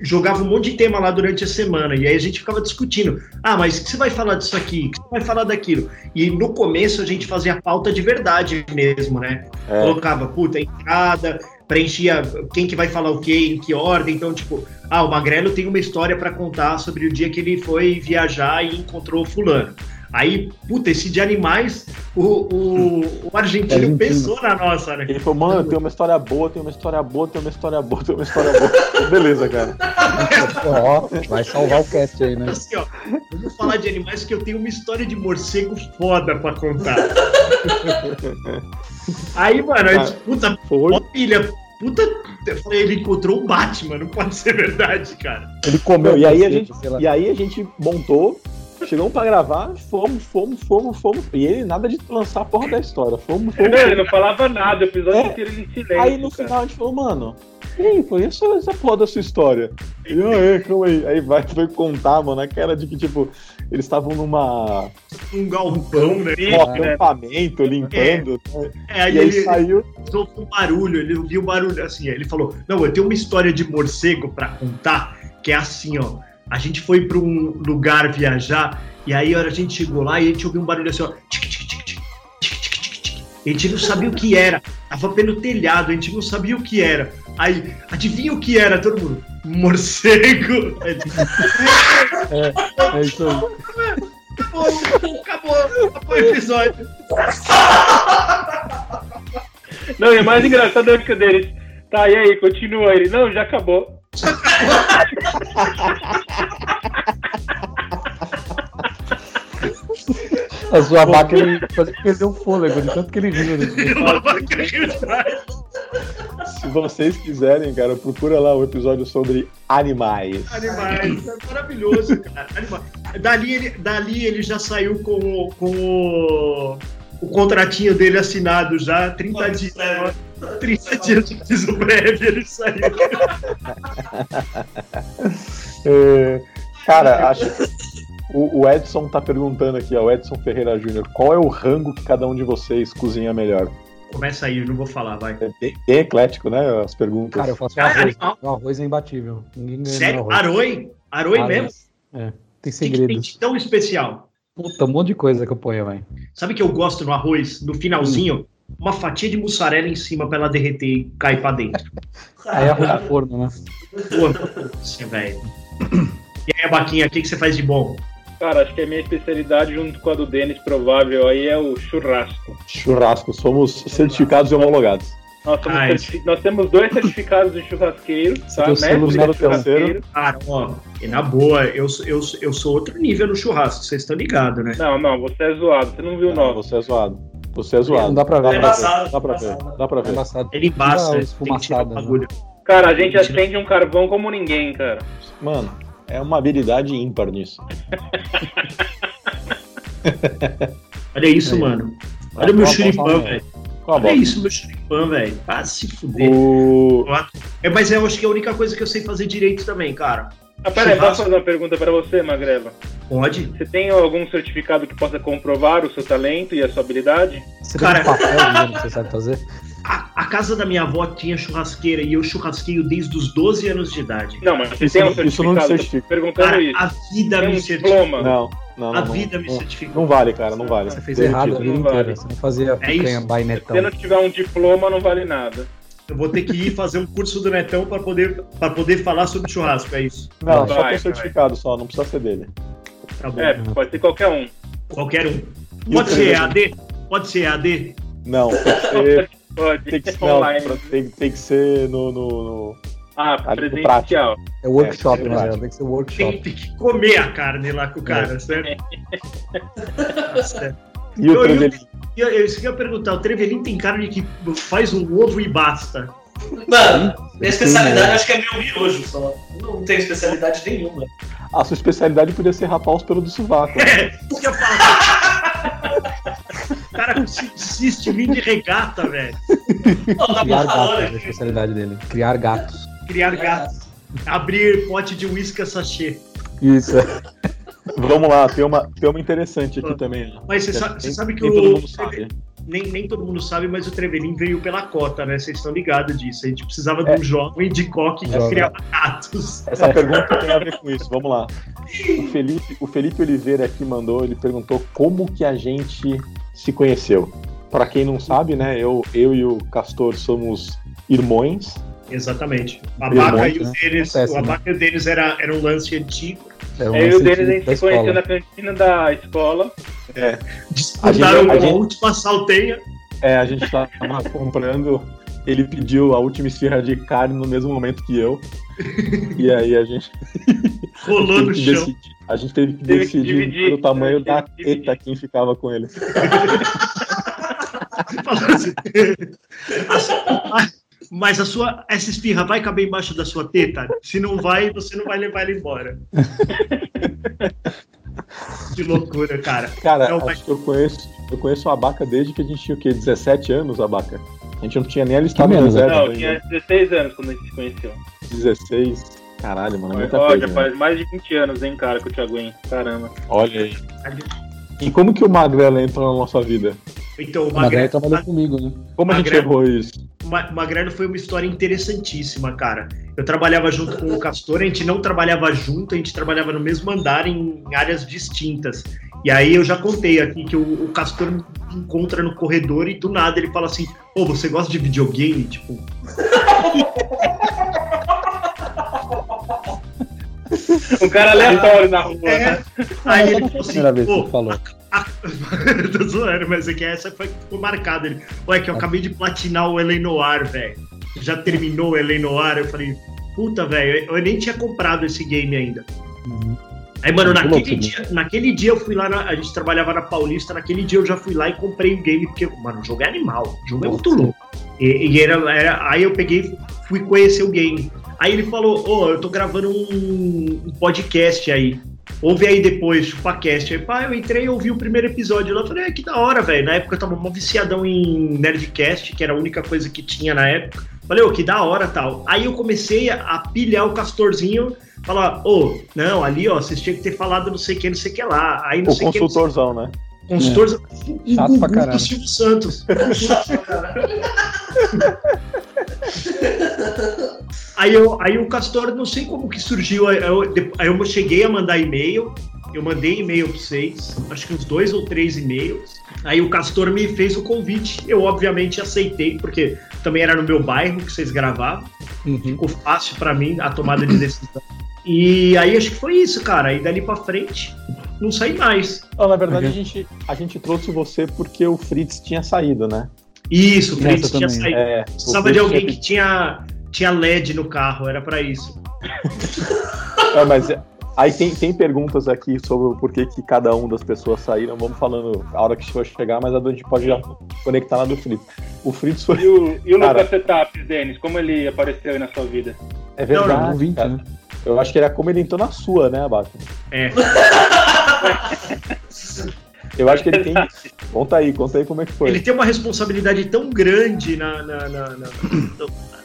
Jogava um monte de tema lá durante a semana, e aí a gente ficava discutindo. Ah, mas o que você vai falar disso aqui? O que você vai falar daquilo? E no começo a gente fazia a pauta de verdade mesmo, né? É, Colocava, puta, entrada, preenchia quem que vai falar o quê, em que ordem. Então, tipo, ah, o Magrelo tem uma história pra contar sobre o dia que ele foi viajar e encontrou o fulano. Aí, puta, esse de animais, o, o, o argentino Argentino. pensou na nossa, né? ele falou, mano, tem uma história boa, tem uma história boa, tem uma história boa, tem uma história boa. Beleza, cara. Ó, vai salvar o cast aí, né? Assim, ó, vamos falar de animais que eu tenho uma história de morcego foda pra contar. Aí, mano, a gente, puta, Foi. filha, puta, eu falei, ele encontrou o Batman, não pode ser verdade, cara. Ele comeu. E aí a gente-. E aí a gente montou, chegamos pra gravar, fomos, fomos, fomos, fomos. E ele nada de lançar a porra da história. Fomos, fomos. Não, ele não falava nada, o episódio É. inteiro em silêncio. Aí no cara. final a gente falou, mano, e aí, foi essa, essa porra da sua história? E aí, calma aí. Aí vai, foi contar, mano, a cara de que, tipo, eles estavam numa Um galpão, né? Um né? acampamento, limpando. né? É, aí E aí ele saiu. soltou um barulho, ele ouviu um barulho assim, ele falou: Não, eu tenho uma história de morcego pra contar, que é assim, ó. A gente foi pra um lugar viajar, e aí a gente chegou lá e a gente ouviu um barulho assim, ó. Tic, tic, tic, tic. A gente não sabia o que era. Tava pelo telhado, a gente não sabia o que era. Aí, adivinha o que era, todo mundo? Morcego! Aí, É isso aí. Acabou, acabou, acabou o episódio. Não, e o mais engraçado é que o deles. Tá, e aí, continua ele. Não, já acabou. A sua vaca ele quase perdeu o fôlego de tanto que ele viu. né? Se vocês quiserem, cara, procura lá o episódio sobre animais. Animais, é maravilhoso, cara. Animais. Dali, ele, dali ele já saiu com, o- com o, o contratinho dele assinado já, 30 dias. 30 dias de piso breve ele saiu. É, cara, acho que o, o Edson tá perguntando aqui, ó, o Edson Ferreira Júnior, qual é o rango que cada um de vocês cozinha melhor? Começa aí, eu não vou falar, vai. É bem, bem eclético, né? As perguntas. Cara, eu faço Ah, arroz. O arroz é imbatível. Ninguém Sério? arroz. Aroi? Aroi Arroz. mesmo? É, tem O que, que tem de tão especial? Puta, um monte de coisa que eu ponho, velho. Sabe o que eu gosto no arroz? No finalzinho, uma fatia de mussarela em cima pra ela derreter e cair pra dentro. Aí é arroz de forno, né? Pô, você, velho. E aí, Baquinha, o que, que você faz de bom? Cara, acho que a minha especialidade, junto com a do Denis, provável, aí é o churrasco. Churrasco, somos certificados e homologados. Nós, Ah, nós temos dois certificados de churrasqueiro, Você tá? Mestre de churrasqueiro. Cara, ó, e na boa, eu, sou- eu, eu sou outro nível no churrasco, vocês estão ligados, né? Não, não, você é zoado, você não viu Não, não. você é zoado. Você é zoado. Não dá pra ver. Dá pra Embaçado, ver. Dá pra ver. embaçado. Dá pra É ver. embaçado. Ele embaça, Tira a tem que tirar o esfumaçada, né? Cara, a gente acende um carvão como ninguém, cara. Mano, é uma habilidade ímpar nisso. Olha isso, Aí. mano. Olha o meu churipã, velho. Olha isso, meu churipã, velho. Ah, se fuder. O... É, mas eu acho que é a única coisa que eu sei fazer direito também, cara. Ah, pera aí, posso fazer uma pergunta pra você, Magrela? Pode? Você tem algum certificado que possa comprovar o seu talento e a sua habilidade? Você Cara- tem um papel que você sabe fazer? A, a casa da minha avó tinha churrasqueira e eu churrasqueio desde os 12 anos de idade. Não, mas você Isso tem um não- isso não certificado. certifica. Perguntando Cara, isso. a vida Tem me um certificou. diploma? Não, não, A não. vida me não, certificou. não vale, cara, não vale. Você fez errado a vida não inteira. vale. Você não fazia É picanha by Se netão. você não tiver um diploma, não vale nada. Eu vou ter que ir fazer um curso do Netão pra poder, pra poder falar sobre churrasco, é isso. Não, Vai, só vai. tem certificado só, não precisa ser dele. Tá bom. É, pode ser qualquer um. Qualquer um. Pode ser? EAD? Pode ser EAD? Não, que ser, Pode, tem que, não, tem, tem que ser no, no, no- Ah, presencial. É workshop, É, né? Tem que ser Tem, workshop. tem que comer a carne lá com o cara, certo? Tá certo. E o Eu- eu- Trevelin? Eu, eu, isso que eu ia perguntar, o Trevelin tem carne que faz um ovo e basta. Mano, minha especialidade né? acho que é meu miojo só. Não tenho especialidade nenhuma. A sua especialidade podia ser rapar os pelos do sovaco. É, isso que eu falo. O cara insiste em vir de regata, velho. Não, Criar gatos, é a especialidade dele. Criar gatos. Criar gatos. Abrir pote de uísque sachê. Isso. Vamos lá, tem uma, tem uma interessante aqui também. Mas você sabe, sabe que nem o. todo mundo sabe. Nem, nem todo mundo sabe, mas o Trevelin veio pela cota, né? Vocês estão ligados disso. A gente precisava de É. um jovem de coque que criava gatos. Essa pergunta tem a ver com isso, vamos lá. O Felipe, o Felipe Oliveira aqui mandou, ele perguntou como que a gente se conheceu. Pra quem não sabe, né, eu, eu e o Castor somos irmãos. Exatamente. A Abaca e o né? deles, Acontece, o né? Abaca e o deles era, era um lance antigo. É um Aí o deles a gente se conheceu na cantina da escola. Disputaram gente- a a gente- última saltenha. É, a gente tava comprando, ele pediu a última esfirra de carne no mesmo momento que eu. E aí a gente Rolou no chão. a gente teve que Teve que decidir dividir, pelo tamanho da teta quem ficava com ele. Assim, "A sua- Mas a sua, essa esfirra vai caber embaixo da sua teta? Se não vai, você não vai levar ela embora. Que loucura, cara. Cara, Não, mas- que eu conheço, eu conheço o Abaca desde que a gente tinha o quê? 17 anos, Abaca? A gente não tinha nem alistado menos, né? Não, ainda. tinha 16 anos quando a gente se conheceu. 16. Caralho, mano, é muita Ó, coisa. já né? faz mais de 20 anos, hein, cara, que eu te aguento. Caramba. Olha aí. E como que o Magrela entrou na nossa vida? Então, o Magrelo Magrelo, trabalhou comigo, né? Como a gente Magrelo. errou isso? Ma- Magrelo foi uma história interessantíssima, cara. Eu trabalhava junto com o Castor, a gente não trabalhava junto, a gente trabalhava no mesmo andar em áreas distintas. E aí eu já contei aqui que o, o Castor me encontra no corredor e do nada ele fala assim: Pô, você gosta de videogame? Tipo, Um cara aleatório na rua, É. né? aí Essa ele não foi falou a assim: primeira vez que falou. Tô zoando, mas é que essa foi ficou marcada. Ele, ué, que eu acabei de platinar o Eleinoir, velho. Já terminou o Eleinoir? Eu falei, puta, velho, eu nem tinha comprado esse game ainda. Uhum. Aí, mano, Muito naquele louco, dia, naquele dia eu fui lá, na- a gente trabalhava na Paulista, naquele dia eu já fui lá e comprei o game, porque, mano, o jogo é animal, o jogo é muito louco. E, e era, era- aí eu peguei, fui conhecer o game. Aí ele falou, ô, eu tô gravando um, podcast aí. Ouve aí depois, ChupaCast. Aí, pá, eu entrei e ouvi o primeiro episódio lá. Eu falei, ah, que da hora, velho. Na época eu tava mó viciadão em Nerdcast, que era a única coisa que tinha na época. Falei, ô, que da hora tal. Aí eu comecei a, pilhar o Castorzinho, falar, ô, não, ali, ó, vocês tinham que ter falado não sei o que, não sei o que lá. Aí não O sei o que. consultorzão, né? Consultor. Um Chato pra caralho. do Silvio Santos. Aí, eu, aí o Castor, não sei como que surgiu. Aí eu, aí eu cheguei a mandar e-mail. Eu mandei e-mail pra vocês, acho que uns dois ou três e-mails. Aí o Castor me fez o convite. Eu, obviamente, aceitei, porque também era no meu bairro que vocês gravavam. Uhum. Ficou fácil pra mim a tomada de decisão. E aí acho que foi isso, cara. Aí dali pra frente, não saí mais. Não, na verdade, Uhum. a, gente, a gente trouxe você porque o Fritz tinha saído, né? Isso, o Fritz Essa tinha também. saído. É, Precisava Fritz de alguém que tinha, tinha LED no carro, era pra isso. É, mas aí tem, tem perguntas aqui sobre o porquê que cada um das pessoas saíram. Vamos falando a hora que for chegar, mas a gente pode já conectar na do Fritz. O Fritz foi. E o, e o Cara. Lucas Setup, Denis, como ele apareceu aí na sua vida? É Não, verdade. não, Um 20, cara. né? Eu acho que ele é como ele entrou na sua, né, Abaca? É. Eu acho que ele tem. conta aí, conta aí como é que foi. Ele tem uma responsabilidade tão grande na, na, na, na,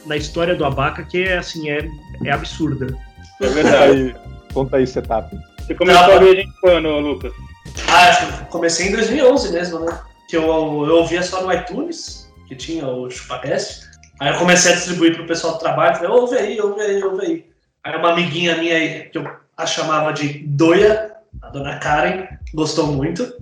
na história do Abaca que é assim, é, é absurda. É verdade. conta aí, setup. Você começou a ver a gente quando, Lucas? Ah, acho que eu comecei em 2011 mesmo, né? Que eu, eu ouvia só no iTunes, que tinha o ChupaCast. Aí eu comecei a distribuir pro pessoal do trabalho. Falei, ouve aí, ouve aí, ouve aí. Aí uma amiguinha minha aí, que eu a chamava de Doia, a dona Karen, gostou muito.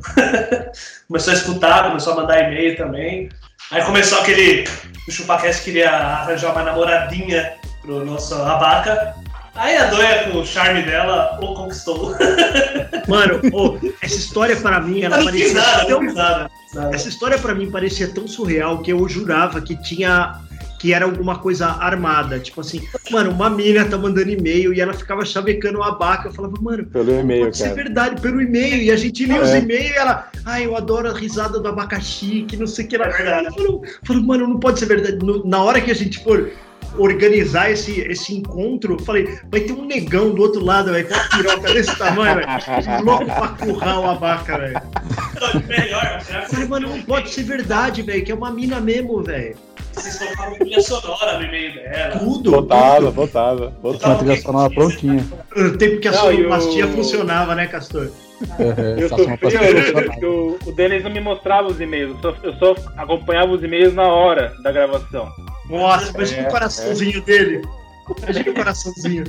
começou a escutar, começou a mandar e-mail também. Aí começou aquele. O ChupaCast queria arranjar uma namoradinha pro nosso abaca. Aí a Doia, com o charme dela, o conquistou. Mano, ô, essa história pra mim, ela não fiz parecia nada, tão não fiz nada. nada. Essa história pra mim parecia tão surreal que eu jurava que tinha que era alguma coisa armada, tipo assim, mano, uma mina tá mandando e-mail e ela ficava chavecando o abaca, eu falava, mano, Pelo e-mail, pode ser cara. verdade, pelo e-mail, e a gente lia os É. e-mails e ela, ai, eu adoro a risada do abacaxi, que não sei o que lá. É. Eu falo, eu falo, mano, não pode ser verdade. No- na hora que a gente for organizar esse, esse encontro, eu falei, vai ter um negão do outro lado, velho, com uma piroca desse tamanho, velho, louco pra currar o abaca, velho. Melhor, falei, mano, não pode ser verdade, velho, que é uma mina mesmo, velho. Vocês colocaram trilha sonora no e-mail dela. Tudo. Botava, botava, botava. uma trilha sonora prontinha. O tempo que a sonoplastia o- funcionava, né, Castor? É, Eu sonoplastia eu- funcionava. eu- o Denis não me mostrava os e-mails, eu só, eu só acompanhava os e-mails na hora da gravação. Nossa, imagina É, o coraçãozinho dele. Imagina o coraçãozinho.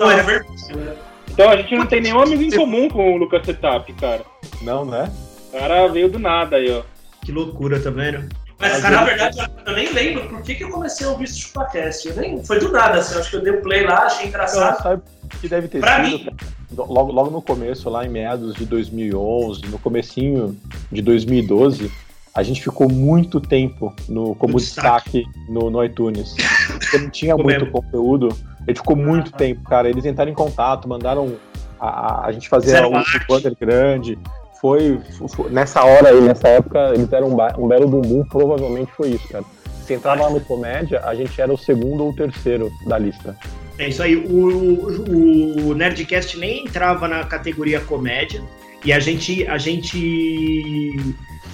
Olha. vermelha. Então a gente não tem nenhum amigo em comum com o Lucas Setup, cara. Não, né? O cara veio do nada aí, ó. Que loucura, tá vendo? Mas, cara, na verdade, eu nem lembro por que, que eu comecei a ouvir esse ChupaCast. Eu nem... Foi do nada, assim. Acho que eu dei um play lá, achei engraçado. sabe o que deve ter Pra sido? mim. Logo, logo no começo, lá em meados de 2011, no comecinho de 2012, a gente ficou muito tempo no, como No destaque, no, no iTunes. Porque não tinha muito mesmo. conteúdo. Gente ficou muito Ah. tempo, cara. Eles entraram em contato, mandaram a, a, a gente fazer o, o banner grande. Foi, foi- nessa hora aí, nessa época, eles deram um, um belo bumbum, provavelmente foi isso, cara. Você entrava lá no Comédia, a gente era o segundo ou terceiro da lista. É isso aí. O, o, o Nerdcast nem entrava na categoria comédia. E a gente, a gente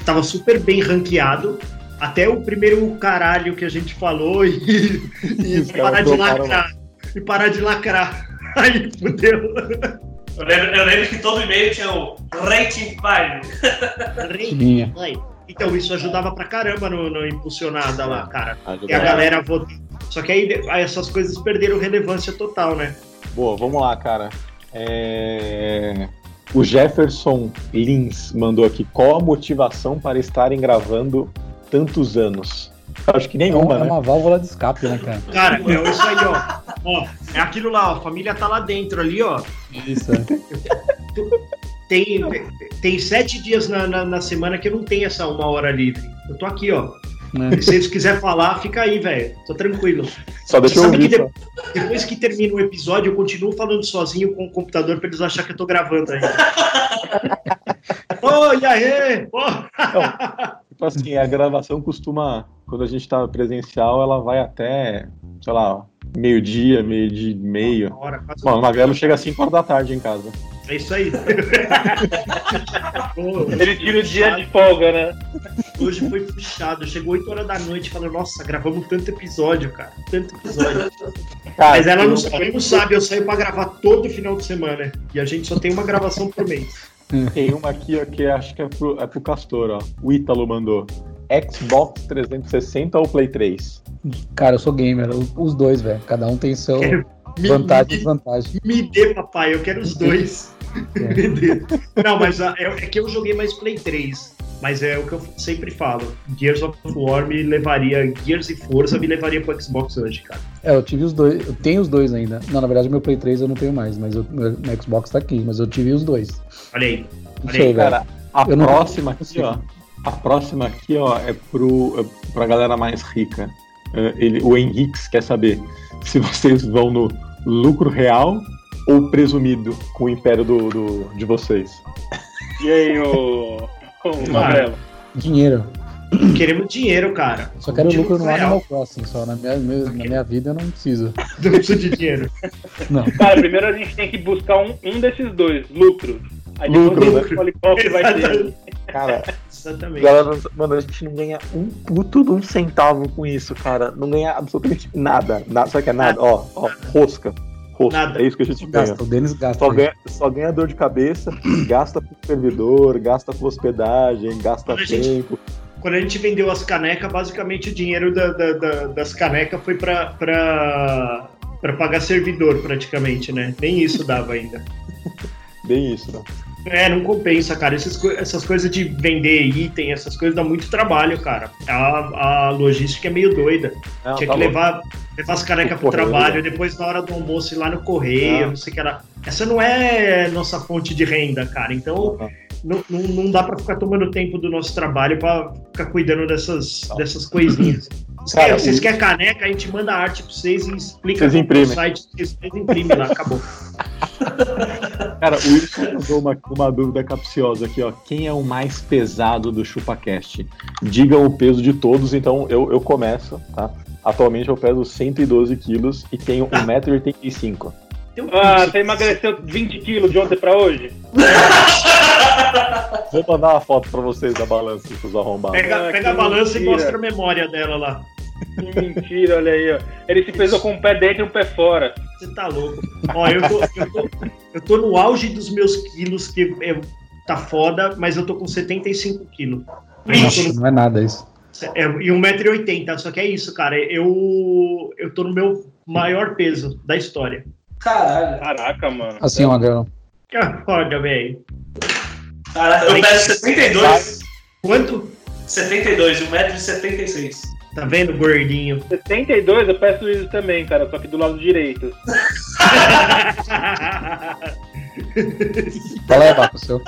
tava super bem ranqueado. Até o primeiro caralho que a gente falou e, e parar de lacrar. E parar de lacrar. Aí fudeu. Eu lembro, eu lembro que todo e-mail tinha o Rating Fine. Tinha. Ai, Então, isso ajudava pra caramba no, no impulsionada lá, cara. E a Ajudava. galera votou. Só que aí, aí essas coisas perderam relevância total, né? Boa, vamos lá, cara. É, O Jefferson Lins mandou aqui. Qual a motivação para estarem gravando tantos anos? Acho que É nenhuma, uma, é né? uma válvula de escape, né, cara? Cara, é isso aí, ó. ó. É aquilo lá, ó. A família tá lá dentro ali, ó. Isso, é. Tem, tem sete dias na, na, na semana que eu não tenho essa uma hora livre. Eu tô aqui, ó. É. Se vocês quiserem falar, fica aí, velho. Tô tranquilo. Só deixa eu que ouvir. de- só. depois que termina o episódio, eu continuo falando sozinho com o computador pra eles acharem que eu tô gravando ainda. Ô, e aí? Ô. Tipo assim, a gravação costuma, quando a gente tá presencial, ela vai até, sei lá, meio-dia, meio-dia e meio. Uma hora, quase Bom, a Magrelo chega às 5 horas da tarde em casa. É isso aí. Ele tira o dia de folga, né? Hoje foi puxado. Chegou 8 horas da noite falando, nossa, gravamos tanto episódio, cara. Tanto episódio. Cara, Mas ela não, não sabe, eu saio pra gravar todo final de semana. E a gente só tem uma gravação por mês. tem uma aqui ó, que acho que é pro, é pro Castor, ó. O Ítalo mandou. Xbox 360 ou Play 3? Cara, eu sou gamer, os- dois, velho. Cada um tem seu Quero- vantagem e me, desvantagem. me dê, papai, eu quero os dois. É. Me dê. Não, mas ah, é, é que eu joguei mais Play 3. Mas é o que eu sempre falo. Gears of War me levaria, Gears e Forza me levaria pro Xbox hoje, cara. É, eu tive os dois, eu tenho os dois ainda. Não, na verdade, meu Play 3 eu não tenho mais, mas eu- meu, meu Xbox tá aqui, mas eu tive os dois. Olha aí. Não Olha aí. Cara, a Eu não- próxima aqui, ó. A próxima aqui, ó, é pro, é pra galera mais rica. É, ele, o Henrique quer saber se vocês vão no lucro real ou presumido com o império do, do- de vocês. E aí, o. O Magrelo? Dinheiro. Queremos dinheiro, cara. Só quero lucro no real. Animal Crossing, só. Na minha, meu- na minha vida eu não preciso. Não precisa de dinheiro. Não. Cara, primeiro a gente tem que buscar um, um desses dois, lucro. Aí Lucro, depois a né? vai ter. Cara, Exatamente. galera, mano, a gente não ganha um puto de um centavo com isso, cara. Não ganha absolutamente nada. nada o que é nada? Ó, ó, rosca. Rosca. Nada. É isso que a gente ganha. Gasta, o Denis gasta. Só aí. ganha, só ganha dor de cabeça, gasta com servidor, gasta com hospedagem, gasta Quando a gente- tempo. Quando a gente vendeu as canecas, basicamente o dinheiro da- da- da- das canecas foi pra pagar servidor, praticamente, né? Nem isso dava ainda. Bem isso, né? É, não compensa, cara. Essas, essas coisas de vender item, essas coisas dá muito trabalho, cara. A, a logística é meio doida. Não, Tinha tá que louco. levar, levar as canecas pro correio, trabalho, né? depois na hora do almoço ir lá no correio, Ah. não sei o que lá. Essa não é nossa fonte de renda, cara. Então Ah. não, não, não dá pra ficar tomando tempo do nosso trabalho pra ficar cuidando dessas, dessas coisinhas. Vocês Cara, querem- vocês querem caneca, a gente manda a arte pra vocês e explica Vocês qual que é o imprimem. site, vocês imprimem lá, acabou. Cara, o Wilson mandou uma, uma dúvida capciosa aqui, ó. Quem é o mais pesado do ChupaCast? Digam o peso de todos, então eu, eu começo, tá? Atualmente eu peso 112 quilos e tenho 1,85m. Tem um Ah, você emagreceu 20 quilos de ontem pra hoje? Vou mandar uma foto pra vocês da balança, seus arrombados. Pega, Ah, pega a que balança e mentira. mostra a memória dela lá. Que mentira, olha aí, ó. Ele se pesou com um pé dentro e um pé fora. Você tá louco. Ó, eu tô, eu, tô, eu tô no auge dos meus quilos, que é- tá foda, mas eu tô com 75 quilos. Nossa, não é nada isso. É, e 1,80m, só que é isso, cara. Eu, eu tô no meu maior peso da história. Caralho. Caraca, mano. Assim, ó, Adriano. Ah, Foda, velho. Caraca, eu peço 72. Quanto? 72, 1,76m. Tá vendo, gordinho? 72 eu peço isso também, cara, só que do lado direito. Fala aí, Baco, o seu.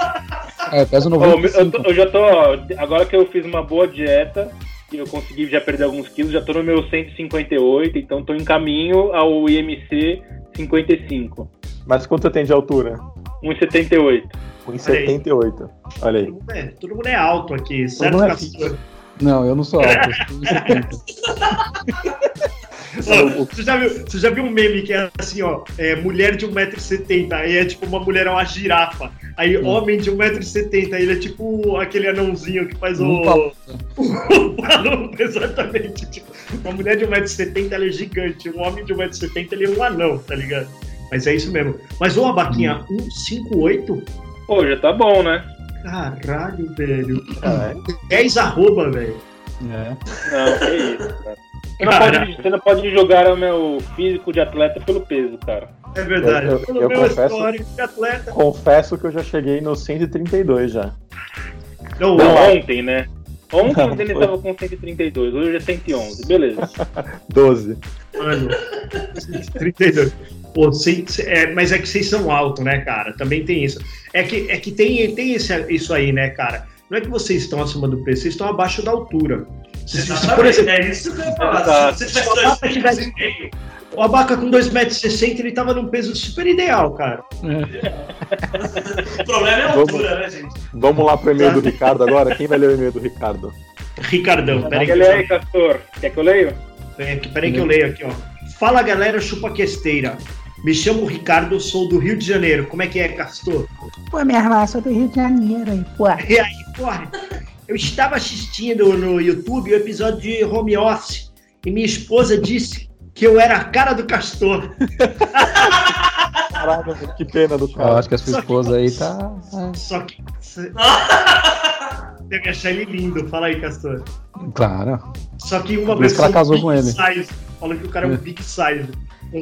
É, eu peso Ô, eu, 95. tô- eu já tô, ó, agora que eu fiz uma boa dieta e eu consegui já perder alguns quilos, já tô no meu 158, então tô em caminho ao IMC 55, Mas quanto você tem de altura? 1,78. 1,78. Olha aí. Todo mundo é- Todo mundo é alto aqui, certo, mundo é Castor? Não, eu não sou alto, eu sou 1,70. Ô, Você já, viu, você já viu um meme que é assim, ó, é, mulher de 1,70m, aí é tipo uma mulher, é uma girafa. Aí Hum. homem de 1,70m, ele é tipo aquele anãozinho que faz Um o. o exatamente. Tipo, uma mulher de 1,70m ela é gigante, um homem de 1,70m ele é um anão, tá ligado? Mas é isso mesmo. Mas ô, Abaquinha, Hum. 1,58? Pô, já tá bom, né? Caralho, velho. Caralho. 10 arroba, velho. É. Não, que isso, cara. Você não, pode, você não pode jogar o meu físico de atleta pelo peso, cara. É verdade. Eu- eu- eu confesso- de atleta. Confesso que eu já cheguei no 132 já. Não, Não, ontem, né? Ontem Não, o Denis tava com 132, hoje é 111, beleza. 12. Mano, 32. Pô, cê- cê- é, mas é que vocês são altos, né, cara? Também tem isso. É que, é que tem, tem esse, isso aí, né, cara? Não é que vocês estão acima do peso, vocês estão abaixo da altura. Se, se, se, por exemplo, é isso que eu ia falar. Se você tivesse dois metros e meio, o Abaca com 2,60m, ele tava num peso super ideal, cara. o problema é a altura, né, gente? Vamos lá pro e-mail do Ricardo agora. Quem vai ler o e-mail do Ricardo? Ricardão, peraí que, ele aí, Castor. Quer que eu leio? peraí que, peraí que eu leio aqui, ó. Fala galera, chupa questeira. Me chamo Ricardo, sou do Rio de Janeiro. Como é que é, Castor? Pô, minha irmã, sou do Rio de Janeiro aí, pô. E aí, porra, eu estava assistindo no YouTube o episódio de Home Office e minha esposa disse que eu era a cara do Castor. Caraca, que pena do Eu cara. acho que a sua esposa aí tá. é, Só que. Você deve achar ele lindo, fala aí, Castor. Claro. Só que uma Por isso que ela casou com ele. size. Fala que o cara é um big size.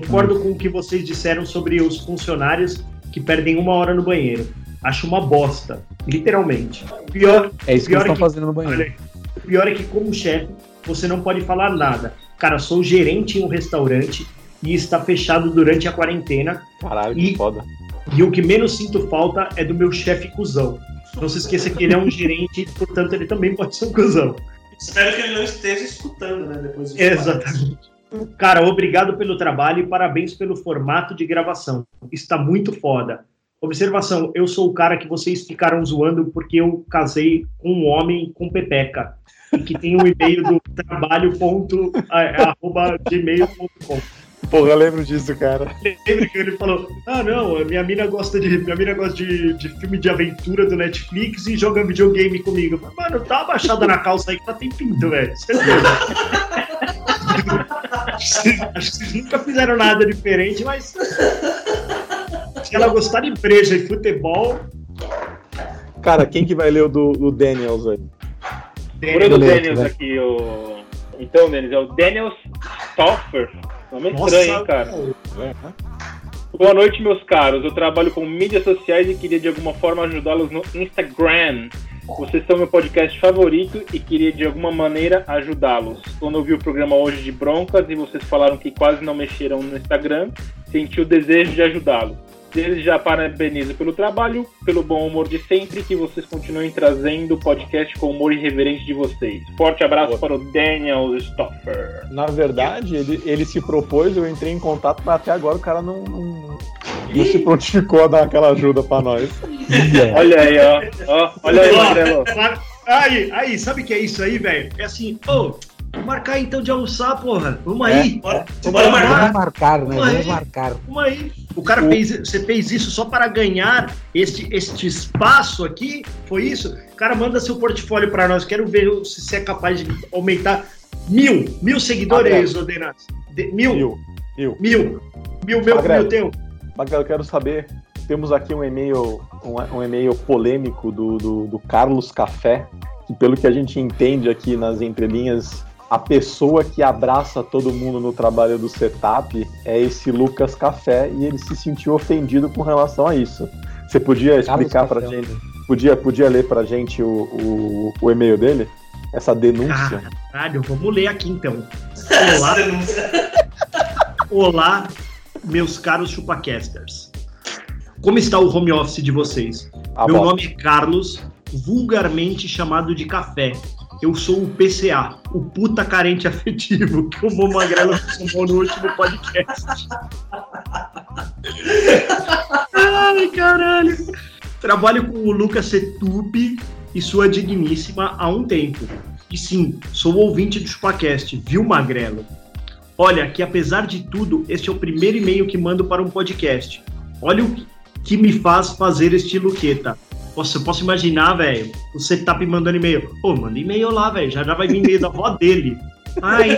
Concordo com o que vocês disseram sobre os funcionários que perdem uma hora no banheiro. Acho uma bosta, literalmente. Pior, É isso que Pior eles estão que- fazendo no Olha banheiro. aí. O pior é que, como chefe, você não pode falar nada. Cara, sou gerente em um restaurante e está fechado durante a quarentena. Caralho, E- que foda. E o que menos sinto falta é do meu chefe cuzão. Não se esqueça que ele é um gerente, portanto ele também pode ser um cuzão. Espero que ele não esteja escutando, né? Depois do Exatamente. Cara, obrigado pelo trabalho e parabéns pelo formato de gravação. Está muito foda. Observação, eu sou o cara que vocês ficaram zoando porque eu casei com um homem com pepeca. E que tem um e-mail do trabalho.gmail.com. Porra, eu lembro disso, cara. Lembra que ele falou: Ah, não, minha mina gosta de. Minha mina gosta de, de filme de aventura do Netflix e joga videogame comigo. Mano, tá uma baixada na calça aí que tá tem pinto, velho. Acho que vocês nunca fizeram nada diferente, mas. Se ela gostar de breja e futebol, Cara, quem que vai ler o do, do Daniels aí? Procura do Beleza, Daniels aqui, o. Então, Denis, é o Daniel Stoffer. Nome nossa. estranho, hein, cara? Boa noite, meus caros. Eu trabalho com mídias sociais e queria de alguma forma ajudá-los no Instagram. Vocês são meu podcast favorito e queria de alguma maneira ajudá-los. Quando eu vi o programa hoje de broncas e vocês falaram que quase não mexeram no Instagram, senti o desejo de ajudá-los. Desde já parabenizo pelo trabalho, pelo bom humor de sempre, que vocês continuem trazendo o podcast com o humor irreverente de vocês. Forte abraço para o Daniel Stoffer. Na verdade, ele, ele se propôs, eu entrei em contato, mas até agora o cara não, não, não se prontificou a dar aquela ajuda pra nós. Olha aí, ó. ó olha aí, Ó, Magrelo. claro. Aí, aí, sabe o que é isso aí, velho? É assim, ô, vamos marcar então de almoçar, porra. Vamos aí. Bora, Vamos bora marcar. Vamos marcar, né? Ué. Vamos marcar. Vamos aí. O cara fez, você fez isso só para ganhar este, este espaço aqui? Foi isso? O cara manda seu portfólio para nós. Quero ver se você é capaz de aumentar mil, mil seguidores, Odenas. De- Mil, mil, Mil, mil. mil, mil, meu, Magrelo. meu teu. Magrelo, eu quero saber, temos aqui um e-mail, um, um e-mail polêmico do, do, do Carlos Café, que pelo que a gente entende aqui nas entrelinhas, a pessoa que abraça todo mundo no trabalho do setup é esse Lucas Café e ele se sentiu ofendido com relação a isso. Você podia explicar pra Café. gente, podia, podia ler pra gente o, o, o e-mail dele? Essa denúncia? Caralho, vamos ler aqui então. Olá, denúncia. olá, meus caros chupacasters. Como está o home office de vocês? A Meu voz. nome é Carlos, vulgarmente chamado de Café. Eu sou o PCA, o puta carente afetivo, que o Mo Magrelo chamou no último podcast. Ai, caralho. Trabalho com o Lucas Setupi e sua digníssima há um tempo. E sim, sou ouvinte do Chupacast, viu, Magrelo? Olha, que apesar de tudo, este é o primeiro e-mail que mando para um podcast. Olha o que me faz fazer este Luqueta. Nossa, eu posso imaginar, velho, o setup mandando e-mail. Pô, manda e-mail lá, velho, já, já vai vir e-mail da avó dele. Ai,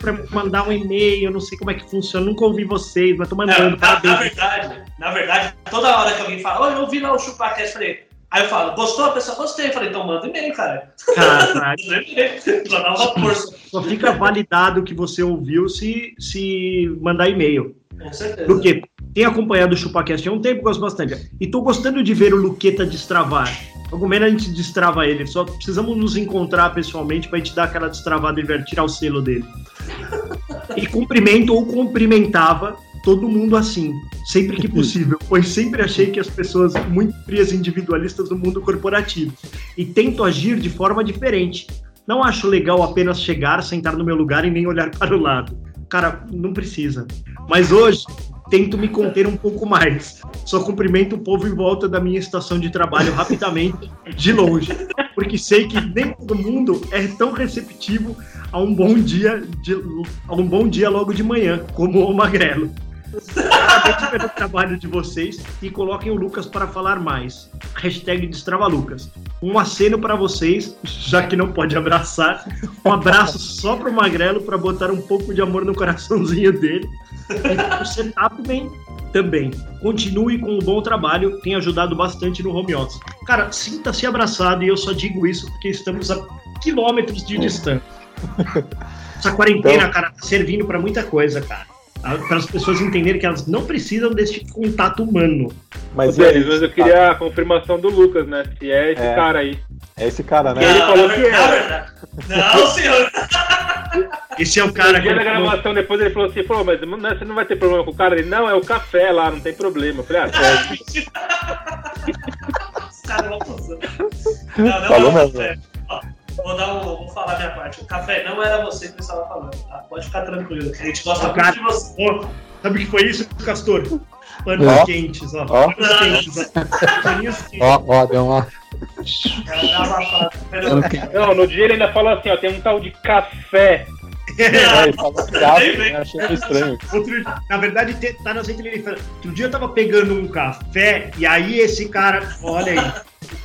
pra mandar um e-mail, eu não sei como é que funciona, nunca ouvi vocês, mas tô Não, mandando, na, na parabéns. verdade, na verdade, toda hora que alguém fala, oh, eu vi lá o ChupaCast, falei, aí eu falo, gostou? A pessoa gostei. Eu falei, então manda e-mail, cara. Caralho. Pra dar uma força. Só fica validado que você ouviu se, se mandar e-mail. Com certeza. Porque tenho acompanhado o ChupaCast há um tempo, gosto bastante. E tô gostando de ver o Luqueta destravar. Algum menos a gente destrava ele. Só precisamos nos encontrar pessoalmente pra gente dar aquela destravada e tirar o selo dele. E cumprimento ou cumprimentava todo mundo assim, sempre que possível, pois sempre achei que as pessoas muito frias e individualistas do mundo corporativo. E tento agir de forma diferente. Não acho legal apenas chegar, sentar no meu lugar e nem olhar para o lado. Cara, não precisa. Mas hoje tento me conter um pouco mais. Só cumprimento o povo em volta da minha estação de trabalho rapidamente, de longe, porque sei que nem todo mundo é tão receptivo a um bom dia, de, a um bom dia logo de manhã, como o Magrelo. Parabéns pelo trabalho de vocês e coloquem o Lucas para falar mais. Hashtag DestravaLucas. Um aceno para vocês, já que não pode abraçar. Um abraço só pro Magrelo para botar um pouco de amor no coraçãozinho dele. E o setup bem também. Continue com o bom trabalho, tem ajudado bastante no home office. Cara, sinta-se abraçado e eu só digo isso porque estamos a quilômetros de distância. Essa quarentena, cara, tá servindo para muita coisa, cara. Para as pessoas entenderem que elas não precisam desse contato humano. Mas Denis, aí? mas eu queria a confirmação do Lucas, né? Se é esse É. cara aí. É esse cara, né? Ele Não, falou na que na era. Não, senhor. Esse é o cara que ele falou, gravação, depois ele falou assim, falou, mas você não vai ter problema com o cara? Ele, não, é o café lá, não tem problema. Eu falei, ah, pode. Os caras cara. Não, não Falou mesmo. Vou, dar um, vou falar minha parte. O café não era você que eu estava falando, tá? Pode ficar tranquilo. que A gente gosta muito cara. de você. Ó, sabe o que foi isso, Castor? Panos Ó. quentes, ó. Ó. Panos quentes, ó. Paninhos quentes. Ó, ó, deu uma. Fala. Não no dia ele ainda falou assim, ó, tem um tal de café. É, ele falou gato, né? Achei estranho. Outro, na verdade, tá nas entrelinhas. ele fala, Outro dia eu tava pegando um café e aí esse cara. Olha aí.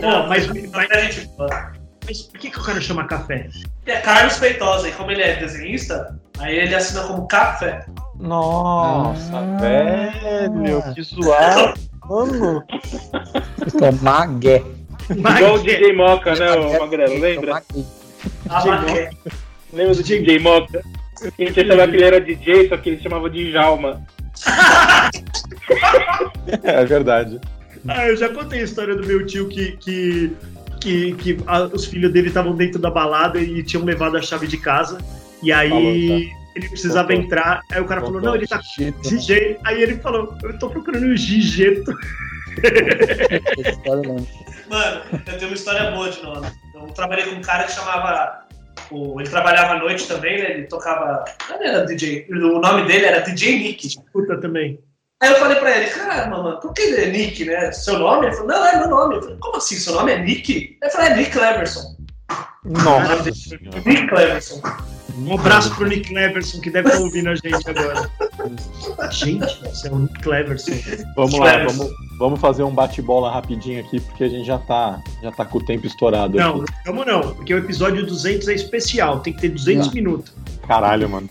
Ó, mas, mas, mas a gente mas por que, que o cara chama café? é Carlos Feitosa, e como ele é desenhista, aí ele assina como café. Nossa, Ah. velho, que zoado. Mano. Tomar gué. Igual o DJ Moca, né, ô Magrelo? Lembra? Tomar gué. A maqué. Lembra do DJ Moca? Que a gente achava que ele era DJ, só que ele chamava de Jalma. É verdade. ah, eu já contei a história do meu tio que. que que, que a- os filhos dele estavam dentro da balada e tinham levado a chave de casa. E aí Falou, ele precisava Contou. entrar. Aí o cara falou: Contou. Não, ele tá Jeito, né? Aí ele falou: Eu tô procurando o Gigeto. Mano, eu tenho uma história boa de nome. Eu trabalhei com um cara que chamava. o- ele trabalhava à noite também, né? Ele tocava. Não era DJ. O nome dele era DJ Nick. Puta também. Aí eu falei pra ele, caramba, mano, por que é Nick, né? Seu nome? Ele falou, não, é meu nome. Eu falei, como assim? Seu nome é Nick? Ele falou, é Nick Cleverson. Nossa. Nick Cleverson. Um abraço pro Nick Cleverson, que deve estar ouvindo a gente agora. Gente, você é o Nick Cleverson. Vamos lá, vamos, vamos fazer um bate-bola rapidinho aqui, porque a gente já tá, já tá com o tempo estourado Não, aqui. calma não, porque o episódio 200 é especial, tem que ter 200 Não. minutos. Caralho, mano.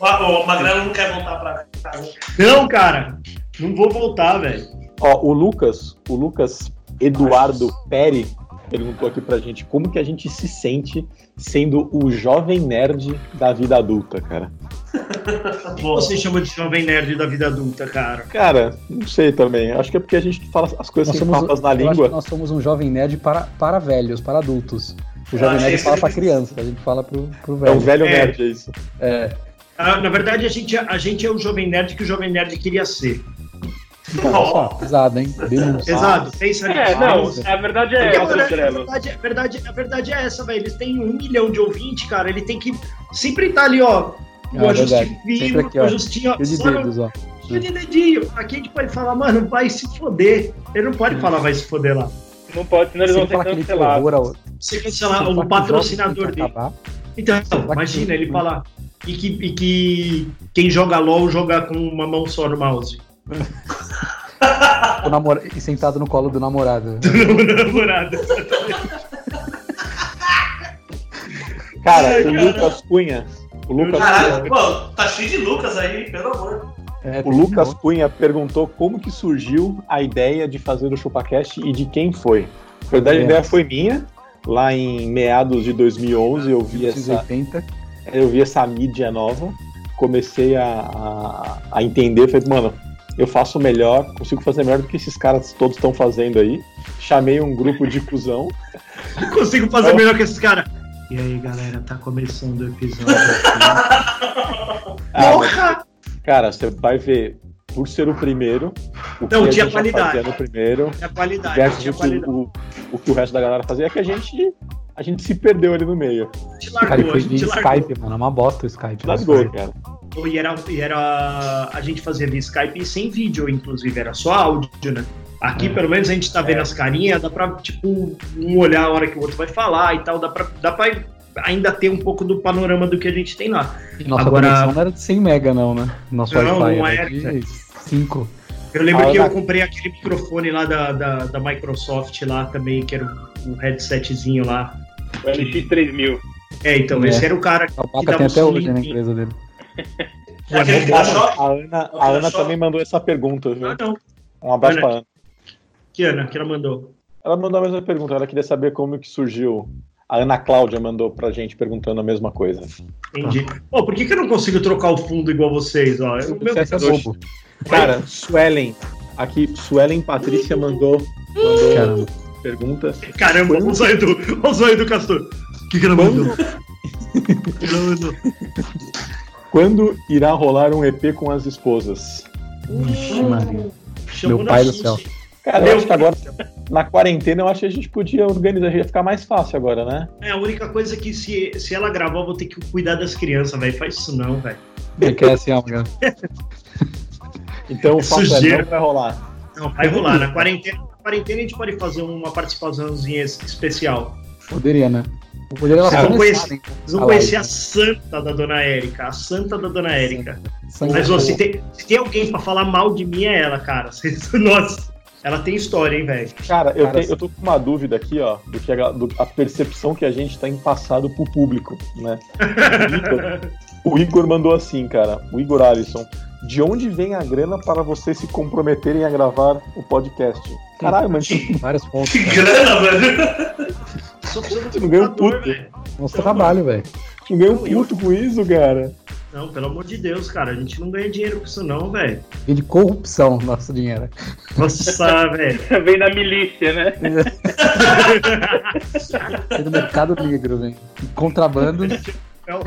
O, o Magrelo não quer voltar pra casa. Não, cara, não vou voltar, velho. Ó, o Lucas, o Lucas Eduardo Peri perguntou aqui pra gente como que a gente se sente sendo o jovem nerd da vida adulta, cara. Você chama de jovem nerd da vida adulta, cara? Cara, não sei também. Acho que é porque a gente fala as coisas Nós sem somos, papas na eu acho que língua. nós somos um jovem nerd para, para velhos, para adultos. O jovem nerd fala pra criança, a gente fala pro, pro É um velho. velho É. nerd, é isso. É, Ah, na verdade, a gente, a gente é o jovem nerd que o jovem nerd queria ser. só, pesado, hein? Exato, pensa É, nisso. não, a verdade é a essa, a, Magrelo. verdade, a, verdade, a verdade é essa, velho. Eles têm um milhão de ouvintes, cara. Ele tem que sempre estar ali, ó. O É. Sempre fino, aqui, o ó. ajustinho, ó. Cheio de dedos, ó. cheio de dedinho. Aqui a gente pode falar, mano, vai se foder. Ele não pode falar, vai se foder lá. Não pode, senão eles vão ó, Você se cancelar o patrocinador dele. acabar, Então, imagina ele falar. E que, e que quem joga LOL joga com uma mão só no mouse. o namora- e sentado no colo do namorado. Namorada. Cara, Ai, o cara. Lucas Cunha. O Lucas Caralho, Cunha, pô, tá cheio de Lucas aí, pelo amor. É, o Lucas um- Cunha perguntou como que surgiu a ideia de fazer o ChupaCast e de quem foi. Na verdade, a É. ideia foi minha. Lá em meados de 2011, eu vi essa, 1980. Eu vi essa mídia nova, comecei a, a, a entender, falei, mano, eu faço melhor, consigo fazer melhor do que esses caras todos estão fazendo aí. Chamei um grupo de cuzão. Consigo fazer melhor que esses caras. E aí, galera, tá começando o episódio aqui. Ah, mas, cara, você vai ver, por ser o primeiro, o que Não, a tinha já qualidade. fazia no primeiro, Tinha qualidade, versus tinha o, que qualidade. o, o que o resto da galera fazia, é que a gente, a gente se perdeu ali no meio. A gente Cara, e largou, a foi gente via largou. Skype, mano. É uma bosta o Skype. Nossa, cara. E era, e era. A gente fazia via Skype sem vídeo, inclusive, era só áudio, né? Aqui, É. pelo menos, a gente tá vendo as carinhas, dá pra, tipo, um olhar a hora que o outro vai falar e tal, dá pra, dá pra ainda ter um pouco do panorama do que a gente tem lá. E nossa Agora- conexão não era de 100 mega, não, né? Nosso Não, Wi-Fi não era era, de 5. Eu lembro que eu- eu comprei aquele microfone lá da, da, da Microsoft lá também, que era um, um headsetzinho lá. O LX3000. É, então, É. esse era o cara A que Paca dava tem até hoje né, na empresa dele. É choque? A Ana, a Ana também mandou essa pergunta, viu? Ah, não. Um abraço Ana. pra Ana. Que Ana, que ela mandou. Ela mandou a mesma pergunta, ela queria saber como que surgiu. A Ana Cláudia mandou pra gente perguntando a mesma coisa. Entendi. Pô, por que, que eu não consigo trocar o fundo igual vocês? Ó, o meu- é bobo. Cara, Suelen, aqui, Suelen Patrícia mandou, mandou Caramba. Pergunta. Caramba, olha o zóio do, olha o zóio do Castor. O que, que ela mandou? Quando, quando irá rolar um EP com as esposas? Vixe, Maria. Chamou Meu pai do céu. Cara, eu Meu acho que agora, na quarentena, eu acho que a gente podia organizar, ia ficar mais fácil agora, né? É, a única coisa é que se, se ela gravar, eu vou ter que cuidar das crianças, velho. Faz isso não, velho. Ele quer assim, ó, cara. Então o fato é, não vai rolar. Não, vai rolar. Na quarentena, na quarentena a gente pode fazer uma participaçãozinha especial. Poderia, né? Poderia Vocês vão começarem. Vocês vão Ah, conhecer a santa da dona Érica. A santa da dona Érica. Mas ó, se, tem, se tem alguém pra falar mal de mim, é ela, cara. Nossa, ela tem história, hein, velho. Cara, eu, Cara, tenho- eu tô com uma dúvida aqui, ó, do que a, do- a percepção que a gente tem passado pro público, né? O Igor, o Igor mandou assim, cara, o Igor Alisson. De onde vem a grana para vocês se comprometerem a gravar o podcast? Caralho, gente Vários pontos. Que cara. grana, velho. Só do não ganha um puto. velho. Nosso trabalho, velho. não ganha um puto com isso, cara. Não, pelo amor de Deus, cara. A gente não ganha dinheiro com isso, não, velho. E de corrupção, nosso dinheiro. Nossa, velho. Vem da milícia, né? Tem do mercado negro, velho. Contrabando. É o,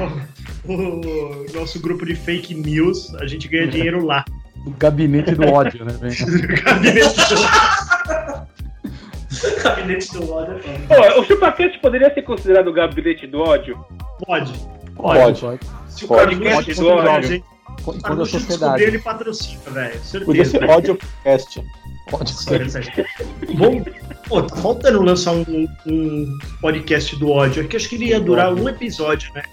o nosso grupo de fake news, a gente ganha dinheiro lá. do gabinete do ódio, né, velho? Gabinete Gabinete do ódio é. Pô, o poderia ser considerado o gabinete do ódio? Pode. Pode. Se o Pode. Pode, podcast do ódio. a gente, Quando quando a sociedade. ele patrocina, velho. Podia ser audiocast. Pode ser. Vamos, pô, tá faltando lançar um, um podcast do ódio. Aqui acho que ele ia durar um episódio, né?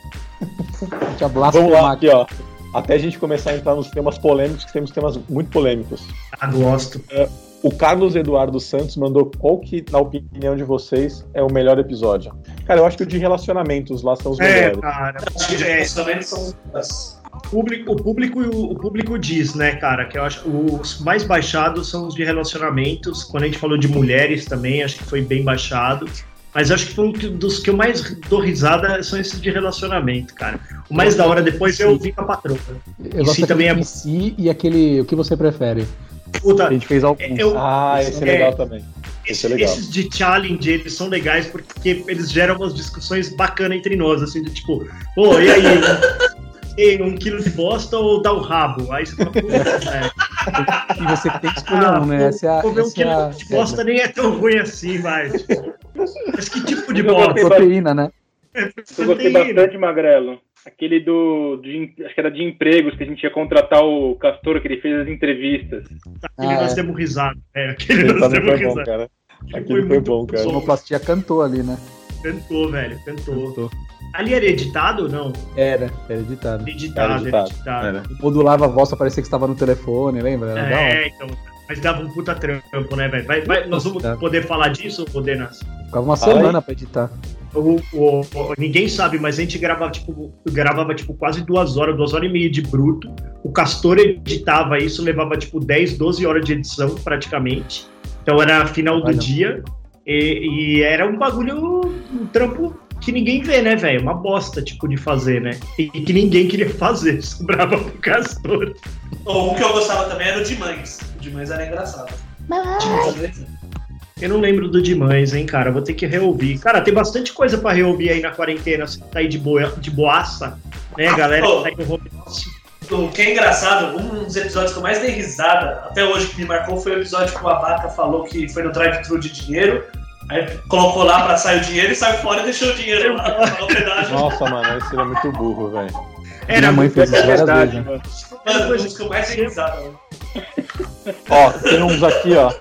Tinha Vamos lá, aqui, ó. Até a gente começar a entrar nos temas polêmicos, que temos temas muito polêmicos. Ah, gosto. O Carlos Eduardo Santos mandou qual que, na opinião de vocês, é o melhor episódio. Cara, eu acho que o de relacionamentos lá são os É, melhores. cara. Acho que de É, relacionamento são as- o público, o, público, o público diz, né, cara, que eu acho que os mais baixados são os de relacionamentos. Quando a gente falou de mulheres também, acho que foi bem baixado. Mas acho que foi um dos que eu mais dou risada são esses de relacionamento, cara. O mais da hora depois é ouvir com a patroa. Eu gosto si também é si e aquele o que você prefere. Puta, A gente fez alguns. eu, Ah, esse é É. legal também. Esse é legal. Esses de challenge, eles são legais porque eles geram umas discussões bacanas entre nós, assim, de tipo, pô, e aí? Um, e um quilo de bosta ou dá o rabo? Aí você fala, pô, é, E você tem que escolher um, né? Essa é a, vou ver um essa é a quilo de bosta nem é tão ruim assim, vai. Tipo, Mas que tipo de gostei proteína, né? Eu gostei bastante, Magrelo. Aquele do. De, acho que era de empregos, que a gente ia contratar o Castor, que ele fez as entrevistas. Aquele Ah, nós é. demos risada. É, aquele Ele nós demos foi bom, risada. cara. Aquele Aquele foi muito bom, cara. A sonoplastia cantou ali, né? Cantou, velho, cantou. Cantou. Ali era editado ou não? Era, era editado. Editado, Era era editado, editado. Era. Modulava a voz pra parecer que estava no telefone, lembra? Era. É, então. Mas dava um puta trampo, né, velho? Vai, vai, nós vamos Tá. poder falar disso, Podenas? Ficava uma Fala aí. semana pra editar. O, o- o- ninguém sabe, mas a gente gravava tipo, gravava tipo quase duas horas, duas horas e meia de bruto. O Castor editava isso, levava tipo 10, 12 horas de edição praticamente. Então era final do Olha. dia. E, e era um bagulho, um trampo que ninguém vê, né, velho? Uma bosta, tipo, de fazer, né? E que ninguém queria fazer, sobrava pro Castor. Ou um que eu gostava também era o de mães. O de mães era engraçado. Eu não lembro do Demais, hein, cara? Vou ter que reouvir. Cara, tem bastante coisa pra reouvir aí na quarentena. Você tá aí de, boa, de boaça, né, galera? Que tá aí no home office. O que é engraçado, um dos episódios que eu mais dei risada, até hoje que me marcou, foi o episódio que o Abaca falou que foi no drive-thru de dinheiro. Aí colocou lá pra sair o dinheiro e saiu fora e deixou o dinheiro lá. Nossa, mano, esse era muito burro, velho. Era Minha mãe muito fez isso várias Verdade, vezes. né? mano. Mano, dos que eu mais dei risada. Ó, tem uns aqui, ó.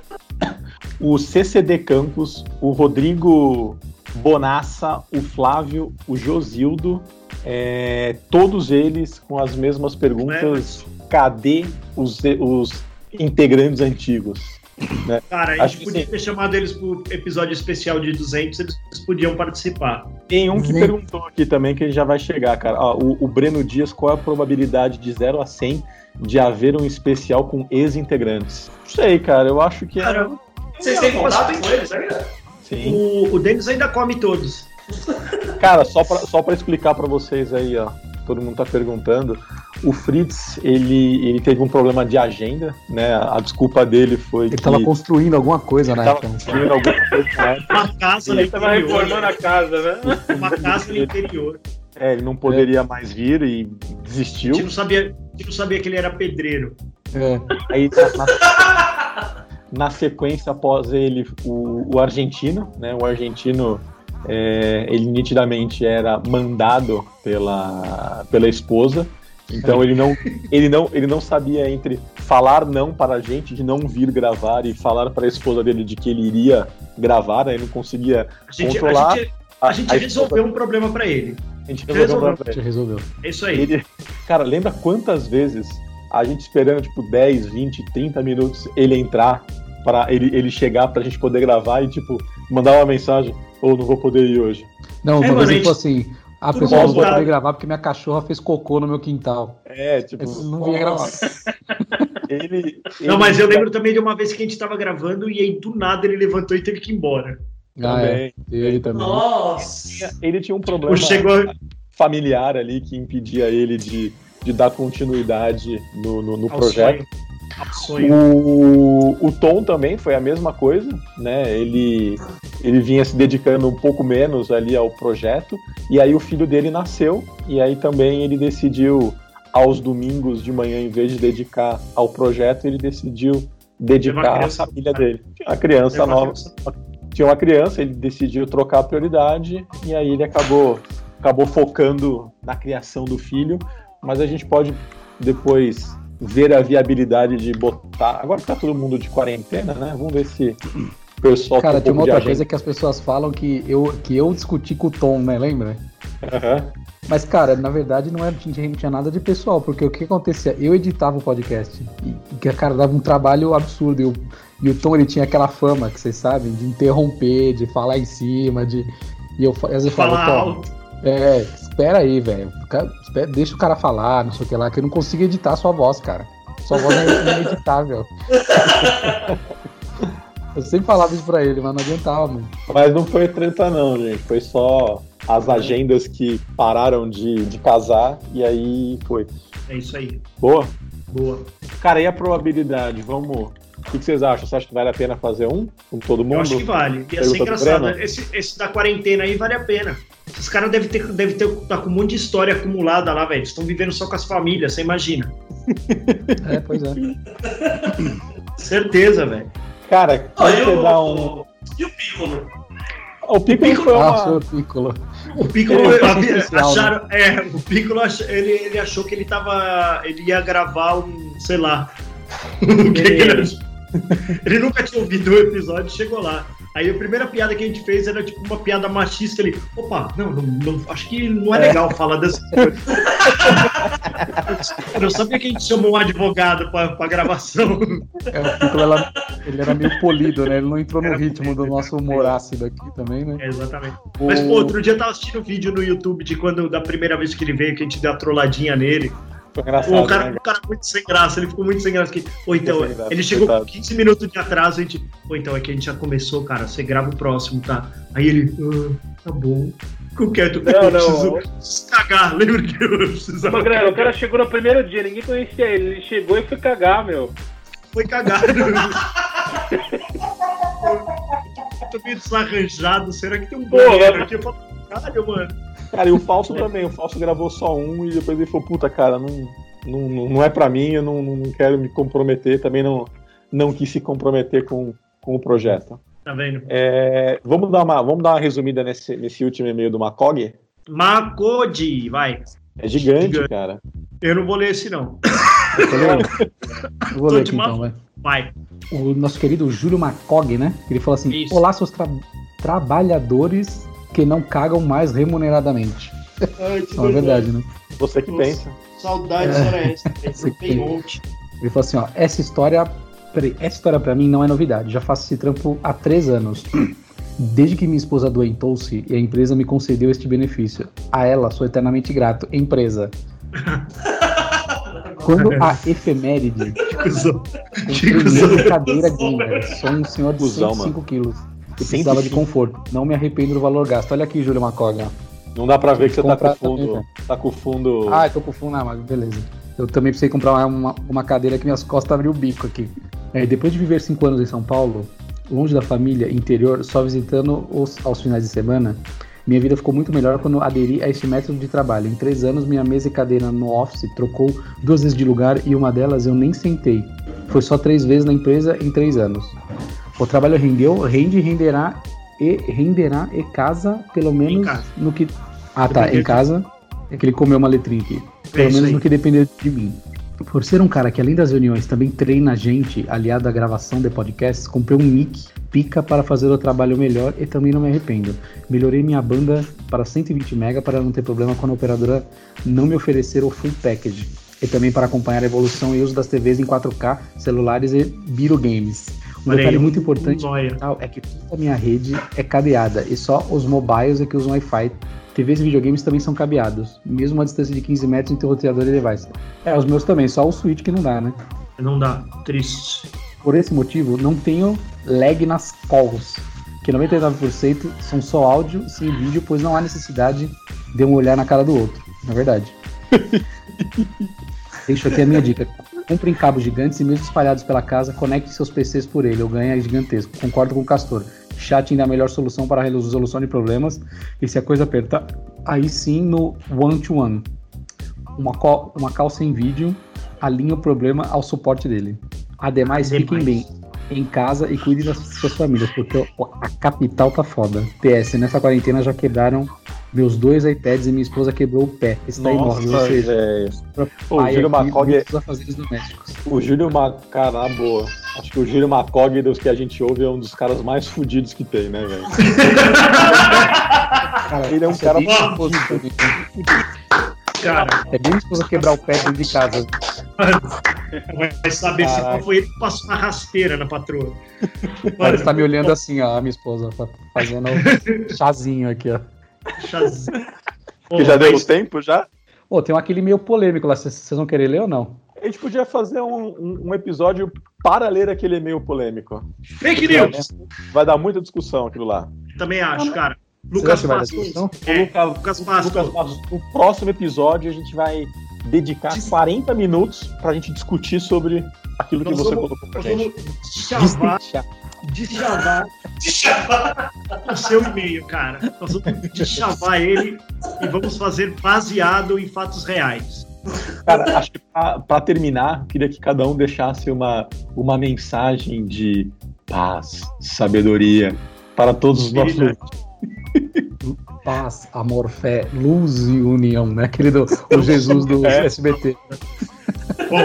O CCD Campos, o Rodrigo Bonassa, o Flávio, o Josildo, é, todos eles com as mesmas perguntas. Cadê os, os integrantes antigos? Cara, a Acho gente que podia sim. ter chamado eles pro episódio especial de 200, eles podiam participar. Tem um que Sim. perguntou aqui também que a gente já vai chegar, cara. Ó, o, o Breno Dias, qual é a probabilidade de 0 a 100 de haver um especial com ex-integrantes? Não sei, cara. Eu acho que é. Cara, Vocês têm contato com eles ainda? Sim. o, o Denis ainda come todos. Cara, só pra, só pra explicar pra vocês aí, ó. Todo mundo tá perguntando. O Fritz, ele, ele teve um problema de agenda, né? A desculpa dele foi Ele que tava construindo alguma coisa na tava época. construindo alguma coisa época. Uma casa no Ele tava reformando a interior. casa, né? Uma casa no interior. É, ele não poderia mais vir e A desistiu. gente não sabia, a gente não sabia que ele era pedreiro. É. Aí na, na- Na sequência, após ele, o, o argentino, né? O argentino, é, ele nitidamente era mandado pela, pela esposa. Então ele não, ele, não, ele não sabia entre falar não para a gente, de não vir gravar, e falar para a esposa dele de que ele iria gravar, né? ele não conseguia A gente, controlar. a gente, a gente a resolveu um problema pra ele. A gente resolveu resolveu. pra ele. Já resolveu. É isso aí. Ele, cara, lembra quantas vezes a gente esperando, tipo, 10, 20, 30 minutos ele entrar para ele, ele chegar pra gente poder gravar e, tipo, mandar uma mensagem, ou não vou poder ir hoje. Não, É, uma mano, vez a ele falou gente- assim: a tudo pessoa não vai voltado. poder gravar porque minha cachorra fez cocô no meu quintal. É, tipo, Eu não vinha gravar. ele. Não, ele- mas eu lembro também de uma vez que a gente tava gravando e aí do nada ele levantou e teve que ir embora. Ah, é. Também. Ele também. Nossa. Ele tinha um problema Tipo, chegou. familiar ali que impedia ele de, de dar continuidade no, no, no projeto. sonho. O, o Tom também foi a mesma coisa, né? Ele, ele vinha se dedicando um pouco menos ali ao projeto, e aí o filho dele nasceu, e aí também ele decidiu, aos domingos de manhã, em vez de dedicar ao projeto, ele decidiu dedicar uma à criança- família dele. Uma criança uma nova, criança- tinha uma criança, ele decidiu trocar a prioridade, e aí ele acabou, acabou focando na criação do filho, mas a gente pode depois ver a viabilidade de botar. Agora que tá todo mundo de quarentena, né? Vamos ver se o pessoal Cara, um uma outra coisa que as pessoas falam que eu, que eu discuti com o Tom, né? Lembra? Aham. Mas, cara, na verdade não, era, não tinha- não tinha nada de pessoal, porque o que acontecia? Eu editava o podcast, e, e cara, dava um trabalho absurdo. E o, e o Tom, ele tinha aquela fama, que vocês sabem, de interromper, de falar em cima, de... E eu, às vezes falava, Tom, alto. é, espera aí, velho. Deixa o cara falar, não sei o que lá, que eu não consigo editar a sua voz, cara. Sua voz é ineditável. eu sempre falava isso pra ele, mas não adiantava, mano. Mas não foi treta, não, gente. Foi só as agendas que pararam de, de casar e aí foi. É isso aí. Boa. Boa. Cara, e a probabilidade? Vamos. O que vocês acham? Você acha que vale a pena fazer um com todo mundo? Eu acho que vale. Ia ser engraçado. Esse, esse da quarentena aí vale a pena. Esses caras devem ter, deve ter tá com um monte de história acumulada lá, velho. Eles estão vivendo só com as famílias, você imagina. É, pois é. Certeza, velho. Cara, e, você o, dar um. e o Piccolo? O Piccolo Piccolo- foi Ah, uma. Piccolo. O Piccolo Ele é especial, acharam, é, o Piccolo ach- ele, ele achou que ele tava, ele ia gravar um, sei lá, o ele? Ele nunca tinha ouvido o episódio, chegou lá. Aí a primeira piada que a gente fez era tipo uma piada machista. Ele, opa, não, não, não, acho que não é legal falar dessa coisa. Eu sabia que a gente chamou um advogado pra, pra gravação. É, o Piccolo ela- ele era meio polido, né? Ele não entrou no Era ritmo do polido, nosso humor ácido aqui também, né? É, exatamente. Mas, pô, outro dia eu tava assistindo um vídeo no YouTube de quando, da primeira vez que ele veio, que a gente deu a trolladinha nele. Engraçado. o cara, né? o cara muito sem graça, ele ficou muito sem graça. Que, Pô, então, graça, ele chegou coitado. com 15 minutos de atraso, a gente. Pô, então é que a gente já começou, cara. Você grava o próximo, tá? Aí ele. "Ah, tá bom. Ficou quieto. Não, eu não. preciso, preciso cagar. Lembra que eu precisava. Magrelo, o cara chegou no primeiro dia, ninguém conhecia ele. Ele chegou e foi cagar, meu. Foi cagar. eu tô meio desarranjado. Será que tem um banheiro mas- aqui? Eu falo, caralho, mano. Cara, e o Falso também. O Falso gravou só um e depois ele falou: puta, cara, não, não, não é pra mim, eu não, não quero me comprometer. Também não, não quis se comprometer com, com o projeto. Tá vendo? É, vamos, dar uma, vamos dar uma resumida nesse, nesse último e-mail do Macog? Macode, vai. É gigante, Gigante. cara. Eu não vou ler esse, não. Eu vou ler, aqui então, vai. Vai. O nosso querido Júlio Macog, né? Ele falou assim: Isso. Olá, seus tra- trabalhadores que não cagam mais remuneradamente. Ai, que É uma verdade, né? Você que Nossa. pensa. Saudades É. era essa. Você Tem monte. Ele falou assim: ó, essa história. Peraí, essa história pra mim não é novidade. Já faço esse trampo há três anos. Desde que minha esposa adoentou-se e a empresa me concedeu este benefício. A ela sou eternamente grato. Empresa. Quando a efeméride comprei cuzão. mesa e cadeira gamer, sou um senhor de Cusão, 105 quilos. E precisava de 105. conforto. Não me arrependo do valor gasto. Olha aqui, Júlio Macog. ó. Não dá pra ver que você tá com o fundo. também, Tá com o fundo. Ah, eu tô com fundo, ah, mas beleza. Eu também precisei comprar uma, uma cadeira que minhas costas abriu o bico aqui. É, depois de viver cinco anos em São Paulo, longe da família, interior, só visitando os, aos finais de semana, minha vida ficou muito melhor quando aderi a este método de trabalho. Em três anos, minha mesa e cadeira no office trocou duas vezes de lugar e uma delas eu nem sentei. Foi só três vezes na empresa em três anos. O trabalho rendeu, rende e renderá e renderá e casa, pelo menos casa. no que. Ah, tá, em casa. É que ele comeu uma letrinha aqui. Pelo isso menos aí. no que depender de mim. Por ser um cara que, além das reuniões, também treina a gente, aliado à gravação de podcasts, comprei um mic pica para fazer o trabalho melhor e também não me arrependo. Melhorei minha banda para 120 MB para não ter problema quando a operadora não me oferecer o full package. E também para acompanhar a evolução e uso das TVs em 4K, celulares e videogames. Um Olha detalhe aí, muito importante tal é que toda a minha rede é cabeada e só os mobiles é que usam Wi-Fi. TVs e videogames também são cabeados, mesmo a distância de 15 metros entre o roteador e device. É, os meus também, só o Switch que não dá, né? Não dá. Triste. Por esse motivo, não tenho lag nas calls, que 99% são só áudio sem vídeo, pois não há necessidade de um olhar na cara do outro, na verdade. Deixo aqui a minha dica. Comprem cabos gigantes e mesmo espalhados pela casa, conecte seus PCs por ele, ou ganhe é gigantesco. Concordo com o Castor. Chat ainda é a melhor solução para a resolução de problemas. E se a coisa apertar, aí sim no one-to-one. Uma, call, uma call sem vídeo alinha o problema ao suporte dele. Ademais, fiquem bem em casa e cuidem das suas famílias, porque a capital tá foda. PS, nessa quarentena já quebraram meus dois iPads e minha esposa quebrou o pé. Está imóvel, ou seja, pra O Júlio Macog é-. O Júlio Macará, boa. Acho que o Júlio Macog, dos que a gente ouve, é um dos caras mais fudidos que tem, né, velho? Cara, Ele é um isso cara né? Cara, É bem minha esposa quebrar o pé dentro de casa. vai saber se Caralho. não foi ele que passou uma rasteira na patroa. Ela está me olhando assim, ó, a minha esposa, fa- fazendo um chazinho aqui, ó. Que já deu o tempo já? Pô, tem aquele meio polêmico lá, vocês vão querer ler ou não? A gente podia fazer um, um- um episódio para ler aquele e-mail polêmico. Fake news! Vai dar muita discussão aquilo lá. Também acho, cara. Lucas que discussão? É, Lucas, Lucas Bastos. Lucas no próximo episódio a gente vai dedicar Dis- 40 minutos pra gente discutir sobre aquilo que Nós você vamos- colocou pra gente. vamos chavar, Destrinchar. deschavar De chamar. o seu e-mail, cara. Nós vamos deschavar ele e vamos fazer baseado em fatos reais. Cara, acho que pra, pra terminar, queria que cada um deixasse uma, uma mensagem de paz, sabedoria para todos os nossos. Paz, amor, fé, luz e união, né? Aquele do o Jesus do É. SBT. Bom,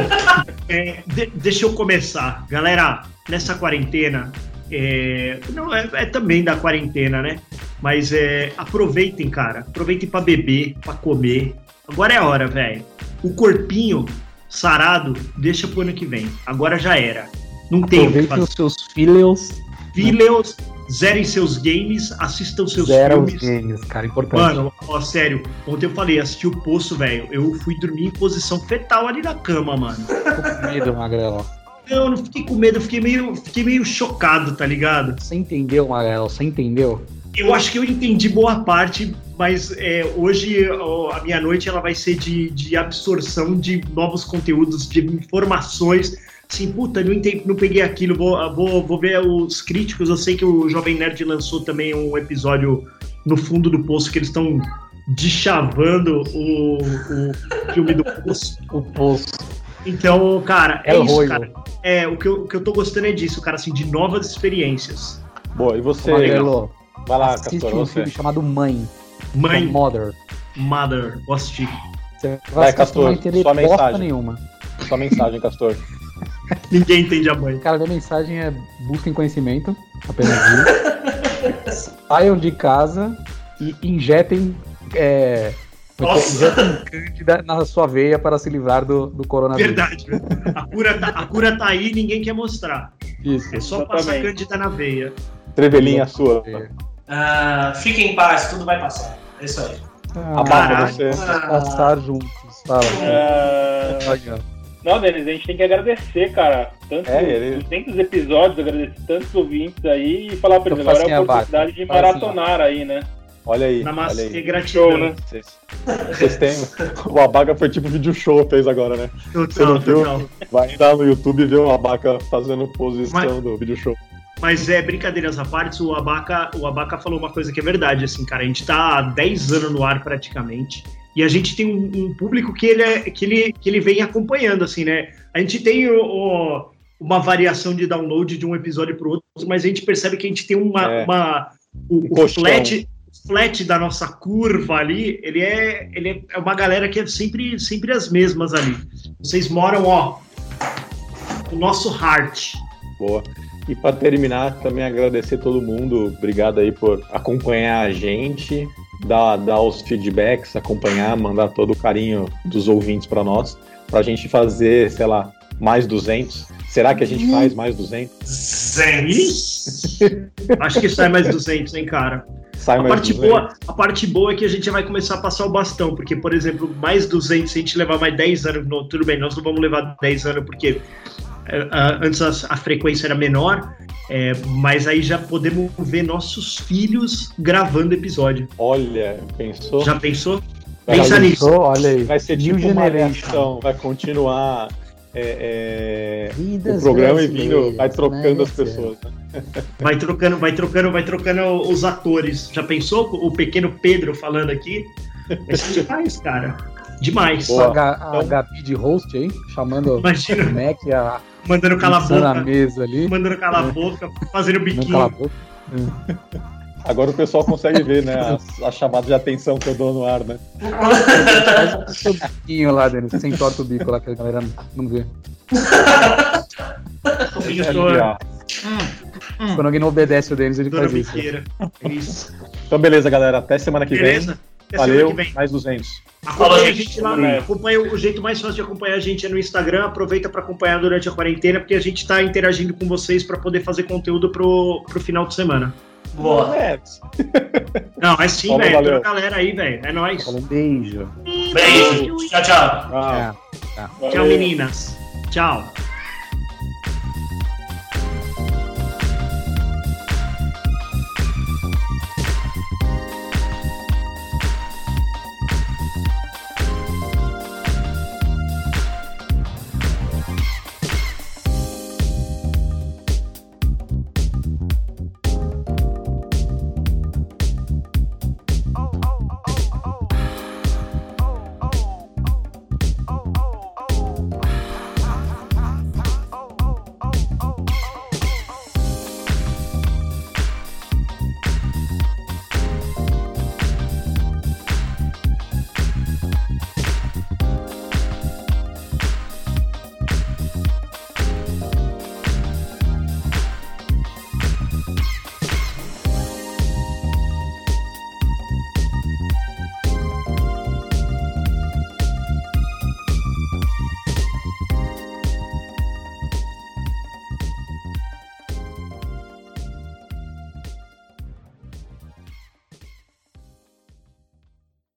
é, de- deixa eu começar. Galera, nessa quarentena, é, não, é, é também da quarentena, né? Mas é, aproveitem, cara. Aproveitem pra beber, pra comer. Agora é a hora, velho. O corpinho sarado, deixa pro ano que vem. Agora já era. Não tem o que Aproveitem fazer. os seus filhos, Fileus, zerem seus games, assistam seus zero os filmes. games, cara, importante. Mano, ó, sério, ontem eu falei, assisti o Poço, velho. Eu fui dormir em posição fetal ali na cama, mano. Tô com medo, Magrelo. Não, eu não fiquei com medo, eu fiquei meio, fiquei meio chocado, tá ligado? Você entendeu, Magrelo? Você entendeu? Eu acho que eu entendi boa parte, mas é, hoje ó, a minha noite ela vai ser de, de absorção de novos conteúdos, de informações. Assim, puta, não, entendi, não peguei aquilo, vou, vou, vou ver os críticos. Eu sei que o Jovem Nerd lançou também um episódio no fundo do poço que eles estão deschavando o, o filme do poço. O poço. Então, cara, é É isso, cara. É, o que, eu, o que eu tô gostando é disso, cara, assim, de novas experiências. Boa, e você? Magrelo, Vai lá, assiste Castor, um você. filme chamado Mãe. Mãe, Mother. Mother, vou assistir. Você Vai, Castor, não vai entender sua mensagem. nenhuma. Sua mensagem, Castor. Ninguém entende a mãe. Cara, minha mensagem é busquem conhecimento, apenas isso. Saiam de casa e injetem, é, Nossa. cândida na sua veia para se livrar do, do coronavírus. Verdade, velho. A cura, tá, a cura tá aí ninguém quer mostrar. Isso. É só passar Exatamente. cândida na veia. Trevelinha sua. Ah, fiquem em paz, tudo vai passar. É isso aí. Ah, Caralho. você. Passar juntos. Fala. Ah. Não, Denis, a gente tem que agradecer, cara. Tantos, É, ele- 200 episódios, agradecer tantos ouvintes aí e falar pra Eu eles agora é a assim, oportunidade de assim, maratonar aí, né? Olha aí. Namastê, Olha aí. gratidão. Show, né? Vocês, vocês têm. O Abaca foi tipo vídeo show fez agora, né? Você não viu? total. Vai lá no YouTube e ver o Abaca fazendo posição Mas- do vídeo show. Mas é, brincadeiras à parte, o Abaca, o Abaca falou uma coisa que é verdade, assim, cara, a gente tá há 10 anos no ar praticamente, e a gente tem um, um público que ele, é, que, ele, que ele vem acompanhando, assim, né? A gente tem o, o- uma variação de download de um episódio para o outro, mas a gente percebe que a gente tem uma. É. uma o, o colchão. flat, o flat da nossa curva ali, ele é, ele é uma galera que é sempre, sempre as mesmas ali. Vocês moram, ó, o nosso heart. Boa. E para terminar, também agradecer todo mundo. Obrigado aí por acompanhar a gente, dar, dar os feedbacks, acompanhar, mandar todo o carinho dos ouvintes para nós, para a gente fazer, sei lá, mais 200. Será que a gente faz mais 200? Zens. Acho que sai mais 200, hein, cara? Sai A mais parte, 200? boa, a parte boa é que a gente vai começar a passar o bastão, porque, por exemplo, mais 200, se a gente levar mais 10 anos, não, tudo bem, nós não vamos levar 10 anos, porque é, antes a, a frequência era menor, é, mas aí já podemos ver nossos filhos gravando episódio. Olha, pensou? Já pensou? Pensa nisso. Pensou? Olha aí. Vai ser New tipo uma reação, vai continuar é, é, o Vidas programa e vindo, vai trocando né, as pessoas. né? Vai trocando, vai trocando, vai trocando os atores. Já pensou o pequeno Pedro falando aqui? Ser demais, cara. Demais. Boa. A, a Então- Gabi de host aí, chamando Imagina. o Mac a Mandando cala a Pizza na boca, mesa ali. mandando calar a boca, fazendo Não cala a biquinho. boca. Agora o pessoal consegue ver, né? A, a chamada de atenção que eu dou no ar, né? Faz o seu biquinho lá, Denis. Você entorta o bico lá que a galera não vê. Genial. Quando alguém não obedece o Denis, ele Dona faz isso. Isso. Então, beleza, galera. Até semana que Beleza? vem. Até semana Valeu. que vem. Mais 200. Acompanha a gente lá, acompanha o jeito mais fácil de acompanhar a gente é no Instagram. Aproveita para acompanhar durante a quarentena, porque a gente está interagindo com vocês para poder fazer conteúdo pro, pro final de semana. Boa. Não, é sim, velho. Toda a galera aí, velho. É nóis. Um beijo. Beijo. Tchau, tchau. ah, É. Tchau, meninas. Tchau.